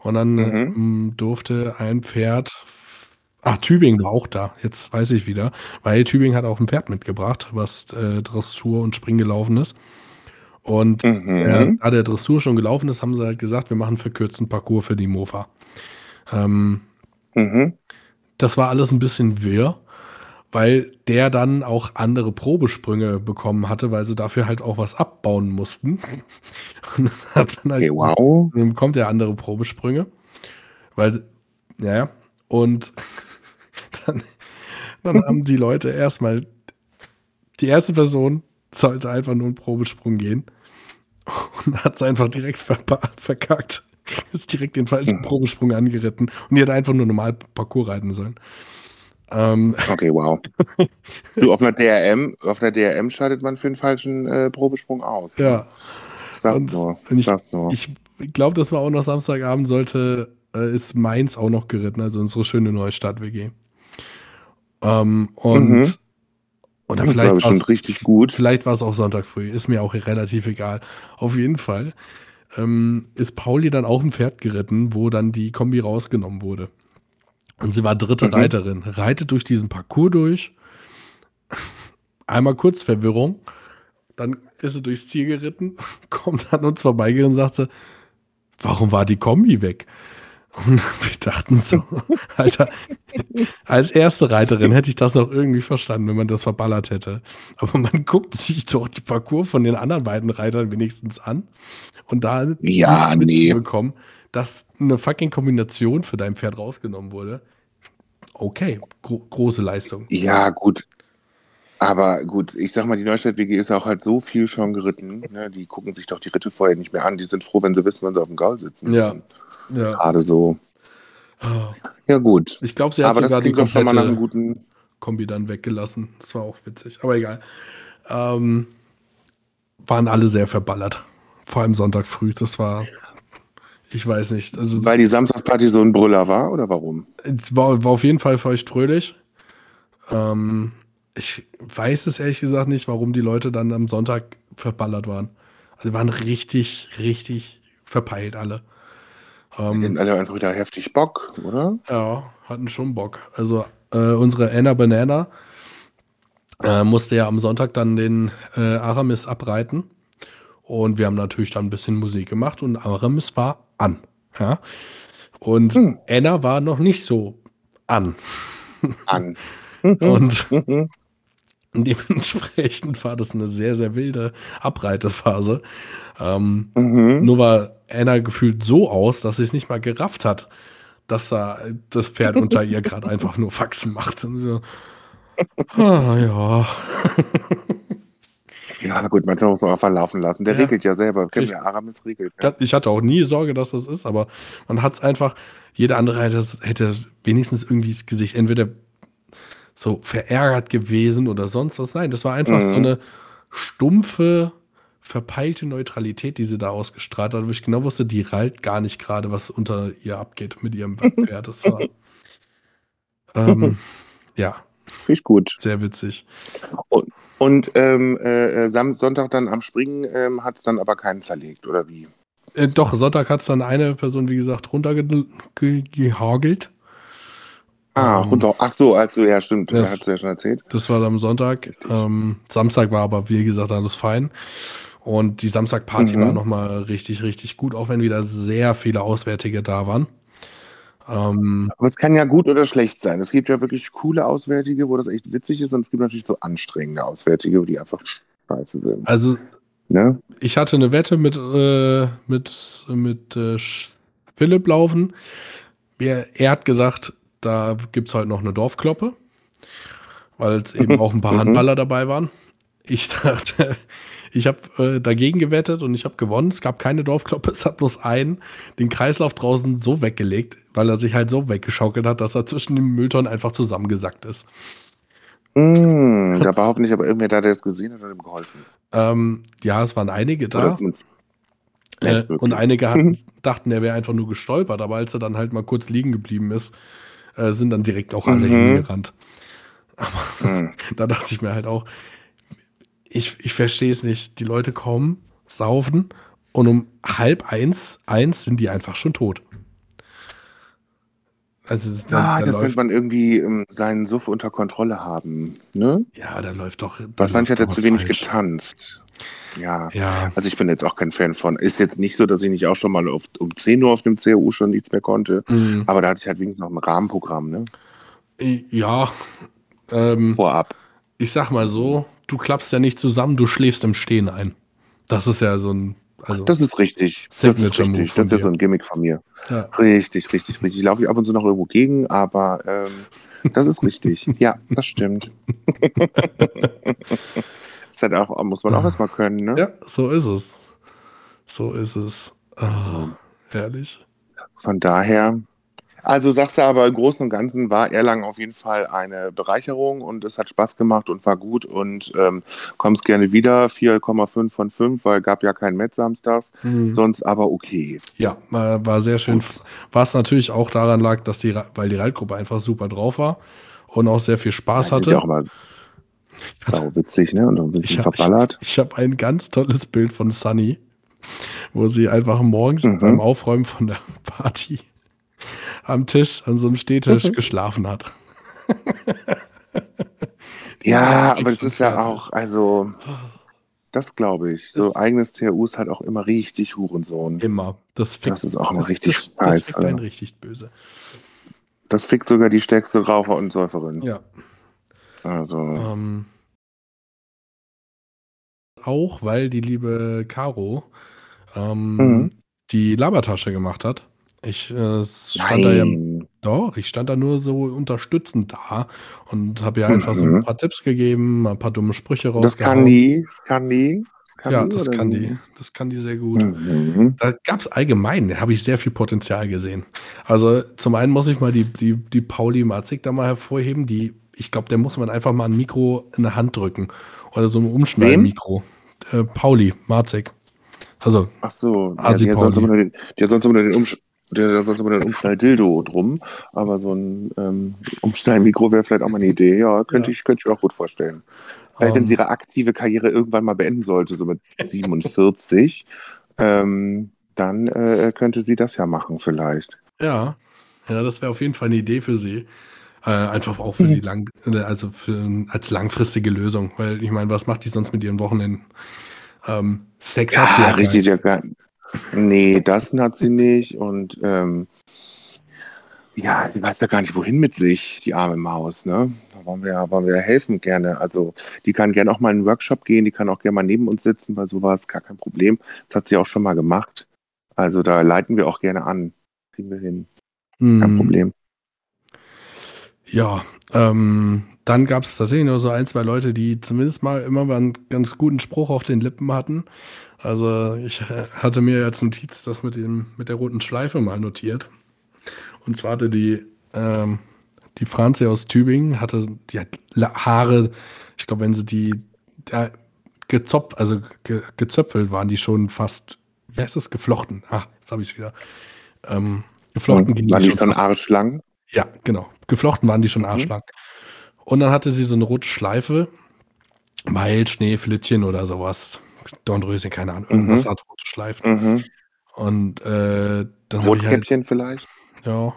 Und dann Mhm. ähm, durfte ein Pferd. Ach, Tübingen war auch da. Jetzt weiß ich wieder. Weil Tübingen hat auch ein Pferd mitgebracht, was äh, Dressur und Springen gelaufen ist. Und äh, Mhm. da der Dressur schon gelaufen ist, haben sie halt gesagt, wir machen einen verkürzten Parcours für die Mofa. Ähm, Mhm. das war alles ein bisschen wirr, weil der dann auch andere Probesprünge bekommen hatte, weil sie dafür halt auch was abbauen mussten. [laughs] Und dann hat dann halt, Okay, wow. dann bekommt er andere Probesprünge, weil, ja, ja. und [laughs] dann, dann haben die Leute erstmal, die erste Person sollte einfach nur einen Probesprung gehen und hat es einfach direkt verkackt. Ist direkt den falschen Hm. Probesprung angeritten und die hätte einfach nur normal Parcours reiten sollen. Ähm, Okay, wow. Du, auf einer DRM, auf einer DRM scheidet man für einen falschen äh, Probesprung aus. ja, Ich sag's Und- nur. ich- sag's nur. ich glaube, das war auch noch Samstagabend, sollte, äh, ist Mainz auch noch geritten, also unsere schöne neue Stadt-WG. Ähm, und, Mhm. Oder das war vielleicht war's- bestimmt richtig gut. Vielleicht war es auch Sonntag früh, ist mir auch relativ egal. Auf jeden Fall ähm, ist Pauli dann auch ein Pferd geritten, wo dann die Kombi rausgenommen wurde. Und sie war dritte Mhm. Reiterin, reitet durch diesen Parcours durch. Einmal kurz Verwirrung, dann ist sie durchs Ziel geritten, [laughs] kommt an uns vorbeigegangen und sagt sie, warum war die Kombi weg? Und [laughs] wir dachten so, Alter, als erste Reiterin hätte ich das noch irgendwie verstanden, wenn man das verballert hätte. Aber man guckt sich doch die Parcours von den anderen beiden Reitern wenigstens an und da Ja, nee. mitzubekommen, dass eine fucking Kombination für dein Pferd rausgenommen wurde. Okay, gro große Leistung. Ja, gut. Aber gut, ich sag mal, die Neustadt-WG ist auch halt so viel schon geritten. Ne? Die gucken sich doch die Ritte vorher nicht mehr an. Die sind froh, wenn sie wissen, wann sie auf dem Gaul sitzen müssen. Ja. Gerade so. Ah. Ja, gut. Ich glaube, sie hat Aber das sogar die klingt doch schon mal nach einem komplette guten. Kombi dann weggelassen. Das war auch witzig, aber egal. Ähm, waren alle sehr verballert. Vor allem Sonntag früh. Das war, ich weiß nicht. Also, Weil die Samstagsparty so ein Brüller war oder warum? es war, war auf jeden Fall feuchtfröhlich. Ähm, ich weiß es ehrlich gesagt nicht, warum die Leute dann am Sonntag verballert waren. Also, die waren richtig, richtig verpeilt alle. Ähm, hatten alle einfach wieder heftig Bock, oder? Ja, hatten schon Bock. Also äh, unsere Anna Banana äh, musste ja am Sonntag dann den äh, Aramis abreiten. Und wir haben natürlich dann ein bisschen Musik gemacht und Aramis war an. Ja? Und Hm. Anna war noch nicht so an. An. [laughs] Und dementsprechend war das eine sehr, sehr wilde Abreitephase. Ähm, Mhm. nur war Anna gefühlt so aus, dass sie es nicht mal gerafft hat, dass da das Pferd unter ihr [laughs] gerade einfach nur Faxen macht. Und so, [laughs] ah, ja. Ja, gut, man auch verlaufen lassen. Der Ja. regelt ja selber. Kennen Richtig. wir, Aramis regelt. Ja. Ich hatte auch nie Sorge, dass das ist, aber man hat es einfach, jeder andere hätte, hätte wenigstens irgendwie das Gesicht entweder so verärgert gewesen oder sonst was. Nein, das war einfach Mhm. so eine stumpfe, verpeilte Neutralität, die sie da ausgestrahlt hat, wo ich genau wusste, die reilt gar nicht gerade, was unter ihr abgeht mit ihrem Pferd. Das war ähm, [laughs] ja Finde ich gut. sehr witzig. Und ähm, äh, Sonntag dann am Springen ähm, hat es dann aber keinen zerlegt, oder wie? Äh, doch, Sonntag hat es dann eine Person, wie gesagt, runtergehagelt. Ah, Ähm. Ach so, also ja, stimmt. das- hat es ja schon erzählt. Das war dann am Sonntag. Ähm, Samstag war aber, wie gesagt, alles fein. Und die Samstagparty Mhm. war nochmal richtig, richtig gut, auch wenn wieder sehr viele Auswärtige da waren. Ähm, Aber es kann ja gut oder schlecht sein. Es gibt ja wirklich coole Auswärtige, wo das echt witzig ist, und es gibt natürlich so anstrengende Auswärtige, die einfach scheiße sind. also, Ne? ich hatte eine Wette mit, äh, mit, mit äh, Philipp laufen. Er, er hat gesagt, da gibt es heute noch eine Dorfkloppe, weil es eben [laughs] auch ein paar Mhm. Handballer dabei waren. Ich [laughs] dachte, ich habe äh, dagegen gewettet und ich habe gewonnen. Es gab keine Dorfkloppe, es hat bloß einen den Kreislauf draußen so weggelegt, weil er sich halt so weggeschaukelt hat, dass er zwischen den Mülltonnen einfach zusammengesackt ist. Mm, da war hoffentlich aber irgendwer da, der es gesehen hat und ihm geholfen. Ähm, ja, es waren einige da. Äh, und einige hatten, dachten, er wäre einfach nur gestolpert, aber als er dann halt mal kurz liegen geblieben ist, äh, sind dann direkt auch alle Mhm. hingerannt. Aber Mhm. [laughs] da dachte ich mir halt auch, ich, ich verstehe es nicht. Die Leute kommen, saufen und um halb eins, eins sind die einfach schon tot. Also es, da, ah, da das nennt man irgendwie ähm, seinen Suff unter Kontrolle haben, ne? Ja, da läuft doch. Da Wahrscheinlich hat er zu wenig falsch. getanzt. Ja. ja. Also ich bin jetzt auch kein Fan von. Ist jetzt nicht so, dass ich nicht auch schon mal auf, um 10 Uhr auf dem CU schon nichts mehr konnte. Mhm. Aber da hatte ich halt wenigstens noch ein Rahmenprogramm, ne? Ja. Ähm, Vorab. Ich sag mal so, du klappst ja nicht zusammen, du schläfst im Stehen ein. Das ist ja so ein also das ist richtig. Das ist richtig. Das ist ja so ein Gimmick von mir. Ja. Richtig, richtig, richtig. Ich laufe ab und zu noch irgendwo gegen, aber ähm, das ist richtig. [laughs] ja, das stimmt. [laughs] ist halt auch, muss man auch erstmal können, ne? Ja, so ist es. So ist es. Oh, also, herrlich. Von daher, also sagst du aber im Großen und Ganzen war Erlangen auf jeden Fall eine Bereicherung und es hat Spaß gemacht und war gut und ähm, kommst gerne wieder. 4,5 von 5, weil gab ja keinen Met samstags, mhm. sonst aber okay. Ja, war sehr schön. Was natürlich auch daran lag, dass die, weil die Reitgruppe einfach super drauf war und auch sehr viel Spaß ja, hatte. Ja auch mal sau witzig, ne? Und ein bisschen ich verballert. Ich, ich habe ein ganz tolles Bild von Sunny, wo sie einfach morgens mhm. beim Aufräumen von der Party am Tisch, an so einem Stehtisch mhm. geschlafen hat. [laughs] ja, aber es ist ja auch, also, das glaube ich. So das eigenes THU ist halt auch immer richtig Hurensohn. Immer. Das, fickt, das ist auch immer richtig das, scheiße. Das fickt richtig böse. Das fickt sogar die stärkste Raucher und Säuferin. Ja. Also. Ähm, auch weil die liebe Caro ähm, mhm. die Labertasche gemacht hat. Ich äh, stand da ja doch, ich stand da nur so unterstützend da und habe ihr einfach so ein mhm. paar Tipps gegeben, ein paar dumme Sprüche Das kann die, das kann die. Das kann Ja, die das kann die. Das kann die sehr gut. Mhm. Da gab es allgemein, da habe ich sehr viel Potenzial gesehen. Also zum einen muss ich mal die, die, die Pauli Marzig da mal hervorheben, die, ich glaube, der muss man einfach mal ein Mikro in der Hand drücken. Oder so ein Umschneidmikro. Äh, Pauli Marzig. Also, Ach so, ja, die, hat sonst immer den, die hat sonst immer den Umsch der hat sonst immer ein Umschnall-Dildo drum, aber so ein ähm, Umschnall-Mikro wäre vielleicht auch mal eine Idee. Ja, könnte, ja. Ich, könnte ich mir auch gut vorstellen. Weil, um. wenn sie ihre aktive Karriere irgendwann mal beenden sollte, so mit 47, ähm, dann äh, könnte sie das ja machen, vielleicht. Ja, ja das wäre auf jeden Fall eine Idee für sie. Äh, einfach auch für die lang, äh, also für, als langfristige Lösung, weil ich meine, was macht die sonst mit ihren Wochenenden? Ähm, Sex ja, hat sie ja richtig, ja, Nee, das hat sie nicht. Und ähm, ja, die weiß ja gar nicht, wohin mit sich, die arme Maus. Ne? Da wollen wir, wollen wir helfen gerne. Also die kann gerne auch mal in einen Workshop gehen, die kann auch gerne mal neben uns sitzen bei sowas, gar kein Problem. Das hat sie auch schon mal gemacht. Also da leiten wir auch gerne an. Kriegen wir hin. Kein mm. Problem. Ja, ähm, dann gab es tatsächlich nur so ein, zwei Leute, die zumindest mal immer mal einen ganz guten Spruch auf den Lippen hatten. Also ich äh, hatte mir als Notiz das mit, dem, mit der roten Schleife mal notiert. Und zwar hatte die, ähm, die Franzi aus Tübingen, hatte die hat Haare, ich glaube, wenn sie die da, gezopft, also ge, gezöpfelt waren die schon fast, wie heißt das, geflochten. Ah, jetzt habe ich es wieder. Ähm, geflochten waren die schon arschlang? Ja, genau. Geflochten waren die schon mhm. arschlang. Und dann hatte sie so eine rote Schleife, Meil, Schnee, Flittchen oder sowas. Dornröschen, keine Ahnung, irgendwas mhm. hat rote Schleifen. Mhm. Und äh, dann Rotkäppchen halt, vielleicht? Ja.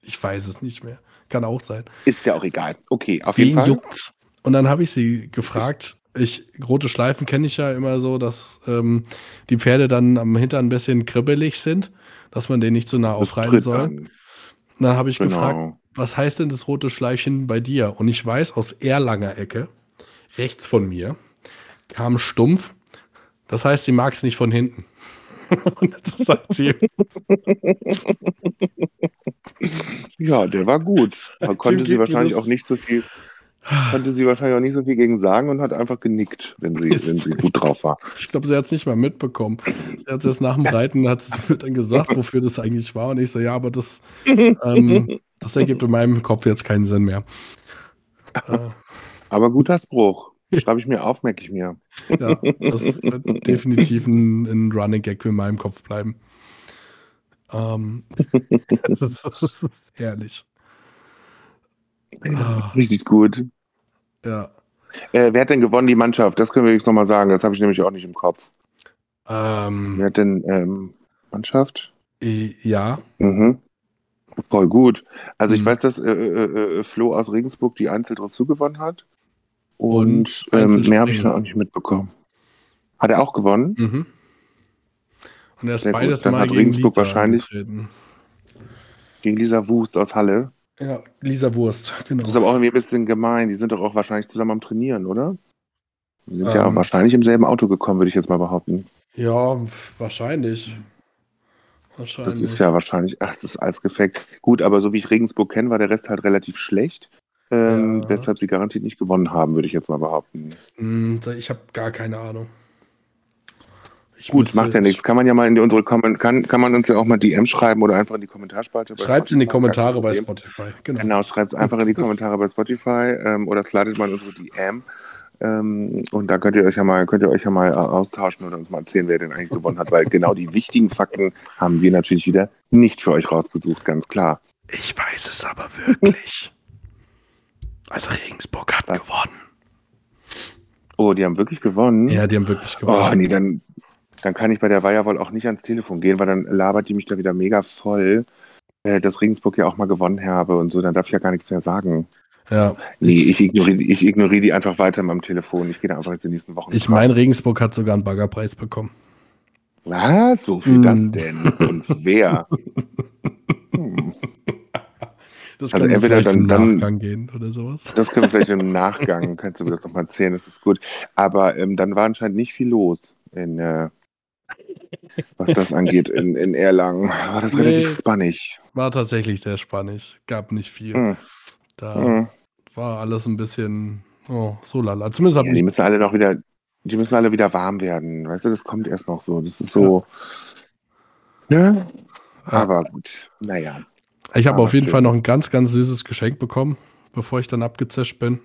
Ich weiß es nicht mehr. Kann auch sein. Ist ja auch egal. Okay, auf jeden Fall. Juckt's. Und dann habe ich sie gefragt. Ich, rote Schleifen kenne ich ja immer so, dass ähm, die Pferde dann am Hintern ein bisschen kribbelig sind, dass man den nicht so nah aufreiten soll. Dann, dann habe ich genau. gefragt, was heißt denn das rote Schleifchen bei dir? Und ich weiß aus Erlanger Ecke, rechts von mir, kam stumpf. Das heißt, sie mag es nicht von hinten. [laughs] Und das sagt sie. [laughs] ja, der war gut. [laughs] Man konnte sie wahrscheinlich auch nicht so viel, konnte sie wahrscheinlich auch nicht so viel gegen sagen und hat einfach genickt, wenn sie, wenn sie gut drauf war. Ich glaube, sie hat es nicht mal mitbekommen. Sie hat es nach dem Reiten hat sie dann gesagt, wofür das eigentlich war. Und ich so, ja, aber das, ähm, [laughs] das ergibt in meinem Kopf jetzt keinen Sinn mehr. Äh, aber guter Spruch. Schreibe ich mir auf, merke ich mir. Ja, das wird [laughs] definitiv ein, ein Running Gag in meinem Kopf bleiben. Ähm, [laughs] herrlich. Ah. Richtig gut. Ja. Äh, wer hat denn gewonnen, die Mannschaft? Das können wir jetzt nochmal sagen. Das habe ich nämlich auch nicht im Kopf. Ähm, Wer hat denn ähm, Mannschaft? ja, Mhm. Voll gut. Also ich Mhm. weiß, dass äh, äh, äh, Flo aus Regensburg die Einzeldressur gewonnen hat. Und Und, ähm, mehr habe ich noch auch nicht mitbekommen. Hat er auch gewonnen? mhm. Und er ist Sehr gut, beides dann mal hat gegen Regensburg wahrscheinlich- angetreten. Gegen Lisa Wust aus Halle. Ja, Lisa Wurst, genau. Das ist aber auch irgendwie ein bisschen gemein. Die sind doch auch wahrscheinlich zusammen am Trainieren, oder? Die sind ja Ähm. wahrscheinlich im selben Auto gekommen, würde ich jetzt mal behaupten. Ja, wahrscheinlich. Wahrscheinlich. Das ist ja wahrscheinlich, ach, das ist alles gefaked. Gut, aber so wie ich Regensburg kenne, war der Rest halt relativ schlecht. Ähm, Ja. Weshalb sie garantiert nicht gewonnen haben, würde ich jetzt mal behaupten. Hm, Ich habe gar keine Ahnung. Ich Gut, macht ja nichts. Kann man ja mal in unsere Kommen kann, kann man uns ja auch mal DM schreiben oder einfach in die Kommentarspalte. Schreibt es in die Kommentare bei. Spotify. Genau. Genau, schreibt es einfach in die [laughs] Kommentare bei Spotify ähm, oder slidet mal in unsere DM. Ähm, und da könnt ihr euch ja mal, könnt ihr euch ja mal äh, austauschen oder uns mal erzählen, wer denn eigentlich gewonnen hat, weil [laughs] genau die wichtigen Fakten haben wir natürlich wieder nicht für euch rausgesucht, ganz klar. Ich weiß es aber wirklich. Also Regensburg hat Was? gewonnen. Oh, die haben wirklich gewonnen. Ja, die haben wirklich Oh, gewonnen. nee, dann, dann kann ich bei der Weiher wohl auch nicht ans Telefon gehen, weil dann labert die mich da wieder mega voll, äh, dass Regensburg ja auch mal gewonnen habe und so, dann darf ich ja gar nichts mehr sagen. Ja, Nee, ich ignoriere ich ignoriere die einfach weiter am Telefon. Ich gehe da einfach jetzt in den nächsten Wochen. ich meine, Regensburg hat sogar einen Baggerpreis bekommen. Was? Wofür Mm. das denn? Und wer? [laughs] Hm. Das Also wir entweder vielleicht im dann- dann- Nachgang gehen oder sowas. Das können wir vielleicht im [laughs] Nachgang, kannst du mir das nochmal erzählen, das ist gut. Aber ähm, dann war anscheinend nicht viel los in, äh, was das angeht, in, in Erlangen. War das Nee. relativ spannig. War tatsächlich sehr spannend. Gab nicht viel. Hm. Da Hm. war alles ein bisschen oh, so lala. Zumindest hat Ja, die müssen alle noch wieder, die müssen alle wieder warm werden. Weißt du, das kommt erst noch so. Das ist so. Ne? Aber gut, naja. Ich habe auf jeden schön. Fall noch ein ganz, ganz süßes Geschenk bekommen, bevor ich dann abgezischt bin.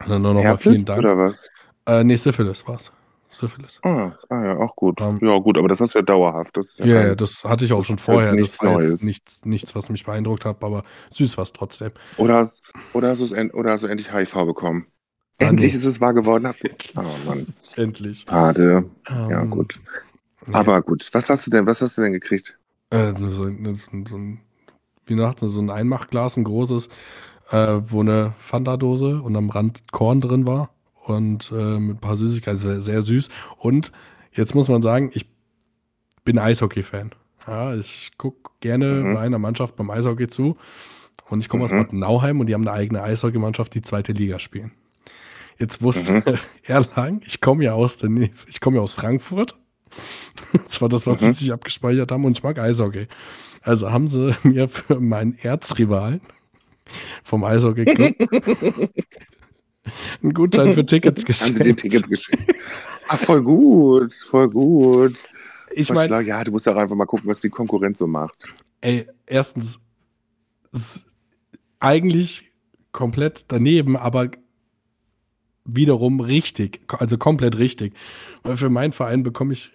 Und dann nur noch mal Herpes vielen Dank. oder was? Äh, nee, Syphilis war's. Syphilis. Ah, ah, ja, auch gut. Ähm. ja, gut, aber das ist ja dauerhaft. Das ist Ja, kein- ja, das hatte ich auch schon vorher. nichts Das war Neues. nichts, nichts, was mich beeindruckt hat, aber süß war es trotzdem. Oder, hast- oder, hast oder hast du endlich HIV bekommen? Ah, endlich nee. ist es wahr geworden. Hast du, oh Mann, Endlich. schade. Ja, Ähm, gut. nee. Aber gut, was hast du denn, was hast du denn gekriegt? Äh, so, so, so ein, wie gesagt, so ein Einmachglas, ein großes, äh, wo eine Fanta-Dose und am Rand Korn drin war und äh, mit ein paar Süßigkeiten, sehr, sehr süß. Und jetzt muss man sagen, ich bin Eishockey-Fan. Ja, ich gucke gerne Mhm. bei einer Mannschaft beim Eishockey zu. Und ich komme aus Mhm. Bad Nauheim und die haben eine eigene Eishockeymannschaft, die zweite Liga spielen. Jetzt wusste Mhm. [laughs] Erlang, ich komme ja aus der Nähe, ich komme ja aus Frankfurt. [laughs] Das war das, was Mhm. sie sich abgespeichert haben und ich mag Eishockey. Also haben sie [laughs] mir für meinen Erzrivalen vom Eishockey-Club einen Gutschein für Tickets [laughs] Haben sie dir geschenkt. Tickets geschickt? Ach, voll gut, voll gut. Ich meine, ja, du musst auch einfach mal gucken, was die Konkurrenz so macht. ey, erstens eigentlich komplett daneben, aber wiederum richtig, also komplett richtig. Weil für meinen Verein bekomme ich,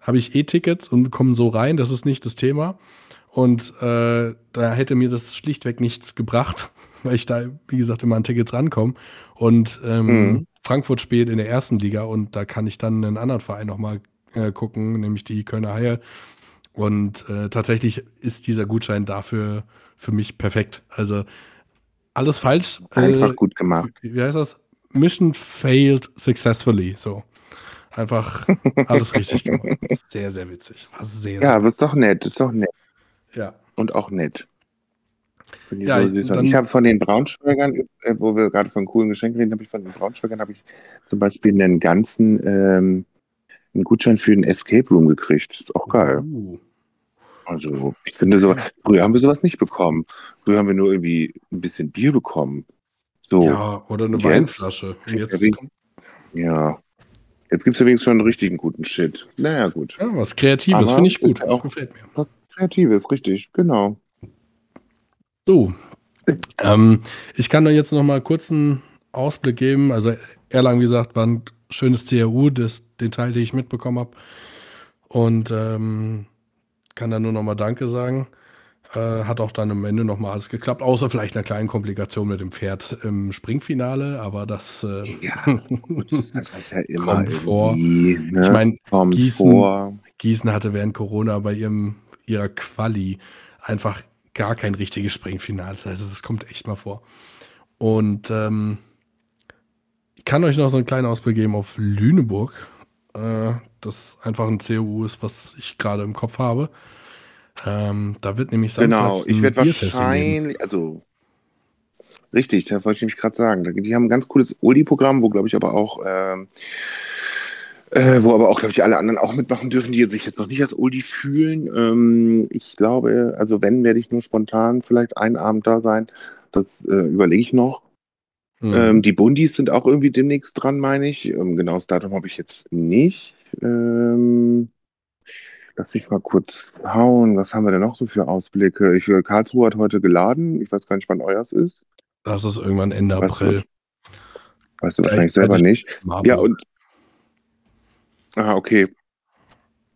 habe ich E-Tickets und bekomme so rein, das ist nicht das Thema. Und äh, da hätte mir das schlichtweg nichts gebracht, weil ich da, wie gesagt, immer an Tickets rankomme. Und ähm, Mhm. Frankfurt spielt in der ersten Liga und da kann ich dann einen anderen Verein nochmal äh, gucken, nämlich die Kölner Haie. Und äh, tatsächlich ist dieser Gutschein dafür für mich perfekt. Also alles falsch. Einfach Äh, gut gemacht. wie heißt das? Mission failed successfully. So. Einfach alles richtig [laughs] gemacht. Sehr, sehr witzig. War sehr, Ja, aber ist doch nett, ist doch nett. Ja. Und auch nett. Ich Ja, so Und ich habe von den Braunschweigern, äh, wo wir gerade von coolen Geschenken reden, habe ich von den Braunschweigern habe ich zum Beispiel einen ganzen ähm, einen Gutschein für den Escape Room gekriegt. Das ist auch geil. Uh. Also, ich finde so, früher haben wir sowas nicht bekommen. Früher haben wir nur irgendwie ein bisschen Bier bekommen. So, ja. Oder eine Jetzt? Weinflasche. Jetzt, Ja, Jetzt gibt es wenigstens schon einen richtigen guten Shit. Naja, gut. ja, was Kreatives, finde ich gut. auch- Gefällt mir. Was Kreatives, richtig, genau. So. Ähm, ich kann da jetzt noch mal kurz einen Ausblick geben. Also Erlangen, wie gesagt, war ein schönes CRU, das, den Teil, den ich mitbekommen habe. Und ähm, kann da nur noch mal Danke sagen. Äh, hat auch dann am Ende nochmal alles geklappt, außer vielleicht einer kleinen Komplikation mit dem Pferd im Springfinale, aber das, äh, Ja, [laughs] das, das ist ja immer kommt vor. ne? Ich meine, Gießen, vor. Gießen hatte während Corona bei ihrem, ihrer Quali einfach gar kein richtiges Springfinale. Also das kommt echt mal vor. Und ähm, ich kann euch noch so einen kleinen Ausblick geben auf Lüneburg. Äh, das einfach ein COU ist, was ich gerade im Kopf habe. Ähm, da wird nämlich Genau, samstags ich ein werde wahrscheinlich, also richtig, das wollte ich nämlich gerade sagen. Die haben ein ganz cooles Uli-Programm, wo glaube ich aber auch, ähm, äh, wo aber auch glaube ich alle anderen auch mitmachen dürfen, die sich jetzt noch nicht als Uli fühlen. Ähm, ich glaube, also wenn, werde ich nur spontan vielleicht einen Abend da sein. Das äh, überlege ich noch. Mhm. Ähm, die Bundis sind auch irgendwie demnächst dran, meine ich. Ähm, genaues Datum habe ich jetzt nicht. Ähm, lass mich mal kurz hauen. Was haben wir denn noch so für Ausblicke? Ich, äh, Karlsruhe hat heute geladen. Ich weiß gar nicht, wann euers ist. Das ist irgendwann Ende Weißt du, April. weißt du wahrscheinlich selber nicht. Marburg. Ja, und. Ah, okay.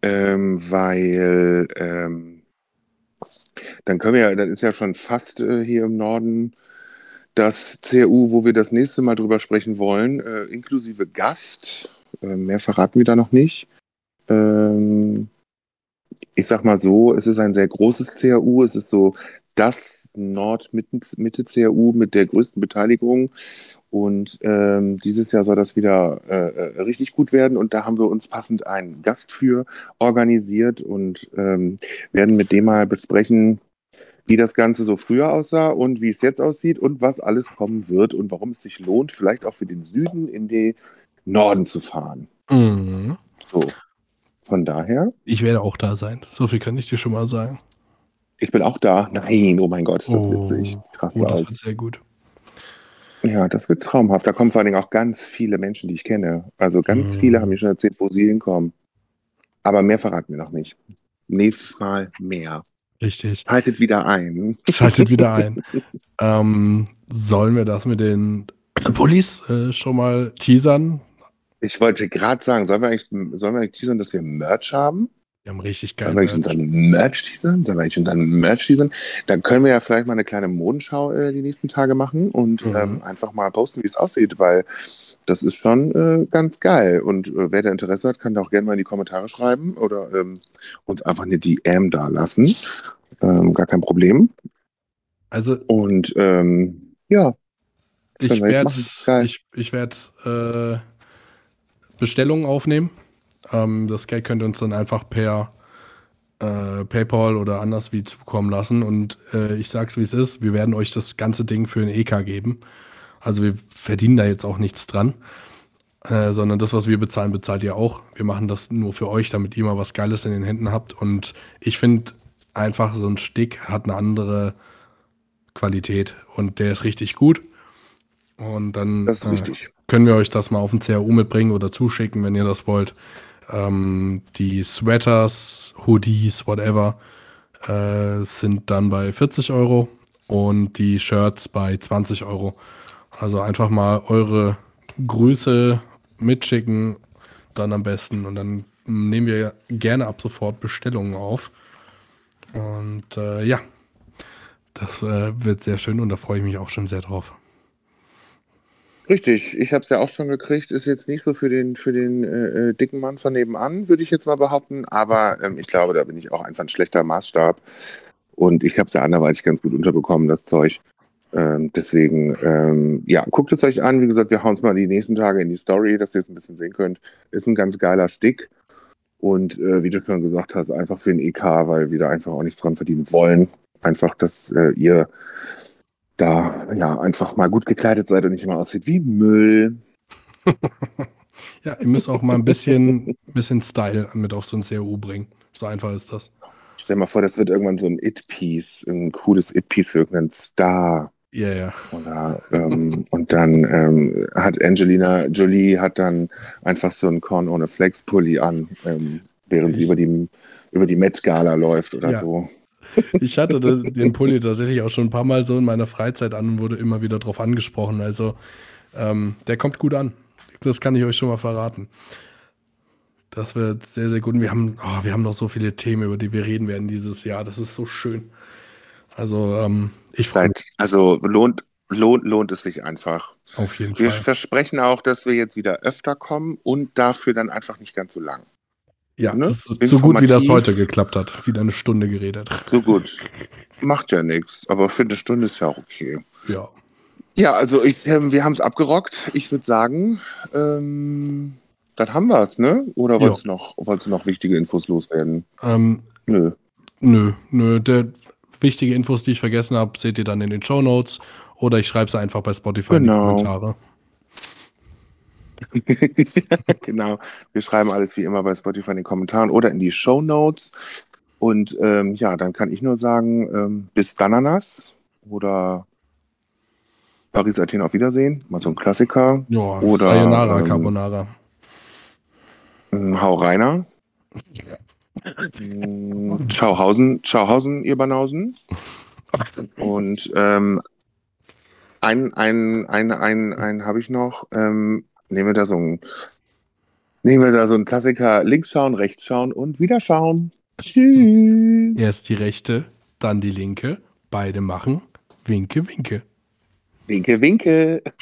Ähm, weil ähm, dann können wir ja, dann ist ja schon fast äh, hier im Norden das CRU, wo wir das nächste Mal drüber sprechen wollen, äh, inklusive Gast. Äh, mehr verraten wir da noch nicht. Ähm, ich sag mal so, es ist ein sehr großes CRU. Es ist so das Nord-Mitte-CRU mit der größten Beteiligung. Und ähm, dieses Jahr soll das wieder äh, äh, richtig gut werden. Und da haben wir uns passend einen Gast für organisiert und ähm, werden mit dem mal besprechen, wie das Ganze so früher aussah und wie es jetzt aussieht und was alles kommen wird und warum es sich lohnt, vielleicht auch für den Süden in den Norden zu fahren. Mhm. So. Von daher, Ich werde auch da sein. So viel kann ich dir schon mal sagen. ich bin auch da. Nein, oh mein Gott, ist das Oh. witzig. Krass Oh, das aus. wird sehr gut. Ja, das wird traumhaft. Da kommen vor allen Dingen auch ganz viele Menschen, die ich kenne. Also ganz Mhm. viele haben mir schon erzählt, wo sie hinkommen. Aber mehr verraten wir noch nicht. Nächstes Mal mehr. Richtig. Haltet wieder ein. Schaltet wieder [laughs] ein. ähm, sollen wir das mit den Pullis äh, schon mal teasern? Ich wollte gerade sagen, sollen wir eigentlich, sollen wir eigentlich teasern, dass wir Merch haben? Wir haben richtig geil. wir eigentlich unseren Merch teasern? Sollen wir eigentlich unseren Merch teasern? Dann können wir ja vielleicht mal eine kleine Modenschau äh, die nächsten Tage machen und Mhm. ähm, einfach mal posten, wie es aussieht, weil das ist schon äh, ganz geil. Und äh, wer da Interesse hat, kann da auch gerne mal in die Kommentare schreiben oder ähm, uns einfach eine DM da lassen. Ähm, gar kein Problem. Also Und ähm, ja, ich werde ich, ich werd, äh, Bestellungen aufnehmen. Ähm, das Geld könnt ihr uns dann einfach per äh, PayPal oder anders wie zukommen lassen. Und äh, ich sag's wie es ist, wir werden euch das ganze Ding für ein EK geben. Also wir verdienen da jetzt auch nichts dran. Äh, sondern das, was wir bezahlen, bezahlt ihr auch. Wir machen das nur für euch, damit ihr mal was Geiles in den Händen habt. Und ich finde einfach, so ein Stick hat eine andere Qualität und der ist richtig gut. Und dann äh, können wir euch das mal auf den CRU mitbringen oder zuschicken, wenn ihr das wollt. Ähm, die Sweaters, Hoodies, whatever, äh, sind dann bei 40 Euro und die Shirts bei 20 Euro. Also einfach mal eure Grüße mitschicken, dann am besten. Und dann nehmen wir gerne ab sofort Bestellungen auf. Und äh, ja, das äh, wird sehr schön und da freue ich mich auch schon sehr drauf. Richtig, ich habe es ja auch schon gekriegt. Ist jetzt nicht so für den, für den äh, äh, dicken Mann von nebenan, würde ich jetzt mal behaupten. Aber ähm, ich glaube, da bin ich auch einfach ein schlechter Maßstab. Und ich habe es ja anderweitig ganz gut unterbekommen, das Zeug. Ähm, deswegen, ähm, ja, guckt es euch an. Wie gesagt, wir hauen es mal die nächsten Tage in die Story, dass ihr es ein bisschen sehen könnt. Ist ein ganz geiler Stick. Und äh, wie du schon gesagt hast, einfach für den EK, weil wir da einfach auch nichts dran verdienen wollen. Einfach, dass äh, ihr da ja einfach mal gut gekleidet seid und nicht immer aussieht wie Müll. [laughs] Ja, ihr müsst auch mal ein bisschen, bisschen Style mit auf so ein CRU bringen. So einfach ist das. Stell dir mal vor, das wird irgendwann so ein It-Piece, ein cooles It-Piece für irgendeinen Star. Ja, ja. Oder, ähm, und dann ähm, hat Angelina Jolie hat dann einfach so einen Korn ohne Flex-Pulli an, ähm, während sie über die, über die Met-Gala läuft oder Ja. so. Ich hatte den Pulli tatsächlich auch schon ein paar Mal so in meiner Freizeit an und wurde immer wieder drauf angesprochen. Also, ähm, der kommt gut an. Das kann ich euch schon mal verraten. Das wird sehr, sehr gut. Und wir haben, oh, wir haben noch so viele Themen, über die wir reden werden dieses Jahr. Das ist so schön. Also, ähm, ich freue mich also lohnt, lohnt, lohnt es sich einfach. auf jeden Wir Fall. versprechen auch, dass wir jetzt wieder öfter kommen und dafür dann einfach nicht ganz so lang. Ja, ne? so gut, wie das heute geklappt hat. Wieder eine Stunde geredet. So gut. Macht ja nichts, aber für eine Stunde ist ja auch okay. Ja. Ja, also ich, ähm, wir haben es abgerockt. Ich würde sagen, ähm, dann haben wir es, ne? Oder wolltest du noch, wolltest du noch wichtige Infos loswerden? Ähm, Nö. nö, nö. Der wichtige Infos, die ich vergessen habe, seht ihr dann in den Show Notes. Oder ich schreibe sie einfach bei Spotify Genau. in die Kommentare. [laughs] [laughs] genau. Wir schreiben alles wie immer bei Spotify in den Kommentaren oder in die Show Notes. Und ähm, ja, dann kann ich nur sagen, ähm, bis Dananas oder Paris Athen auf Wiedersehen. Mal so ein Klassiker. Ja, Oder, Sayonara ähm, Carbonara. Ähm, Hau Reiner. Mm, Schauhausen, Schauhausen, ihr Banausen. Und ähm, ein, ein, ein, ein, ein habe ich noch. Ähm, nehmen wir da so ein, nehmen wir da so einen Klassiker. Links schauen, rechts schauen und wieder schauen. Tschüss. Erst die rechte, dann die linke. Beide machen. Winke, winke. Winke, winke. [laughs]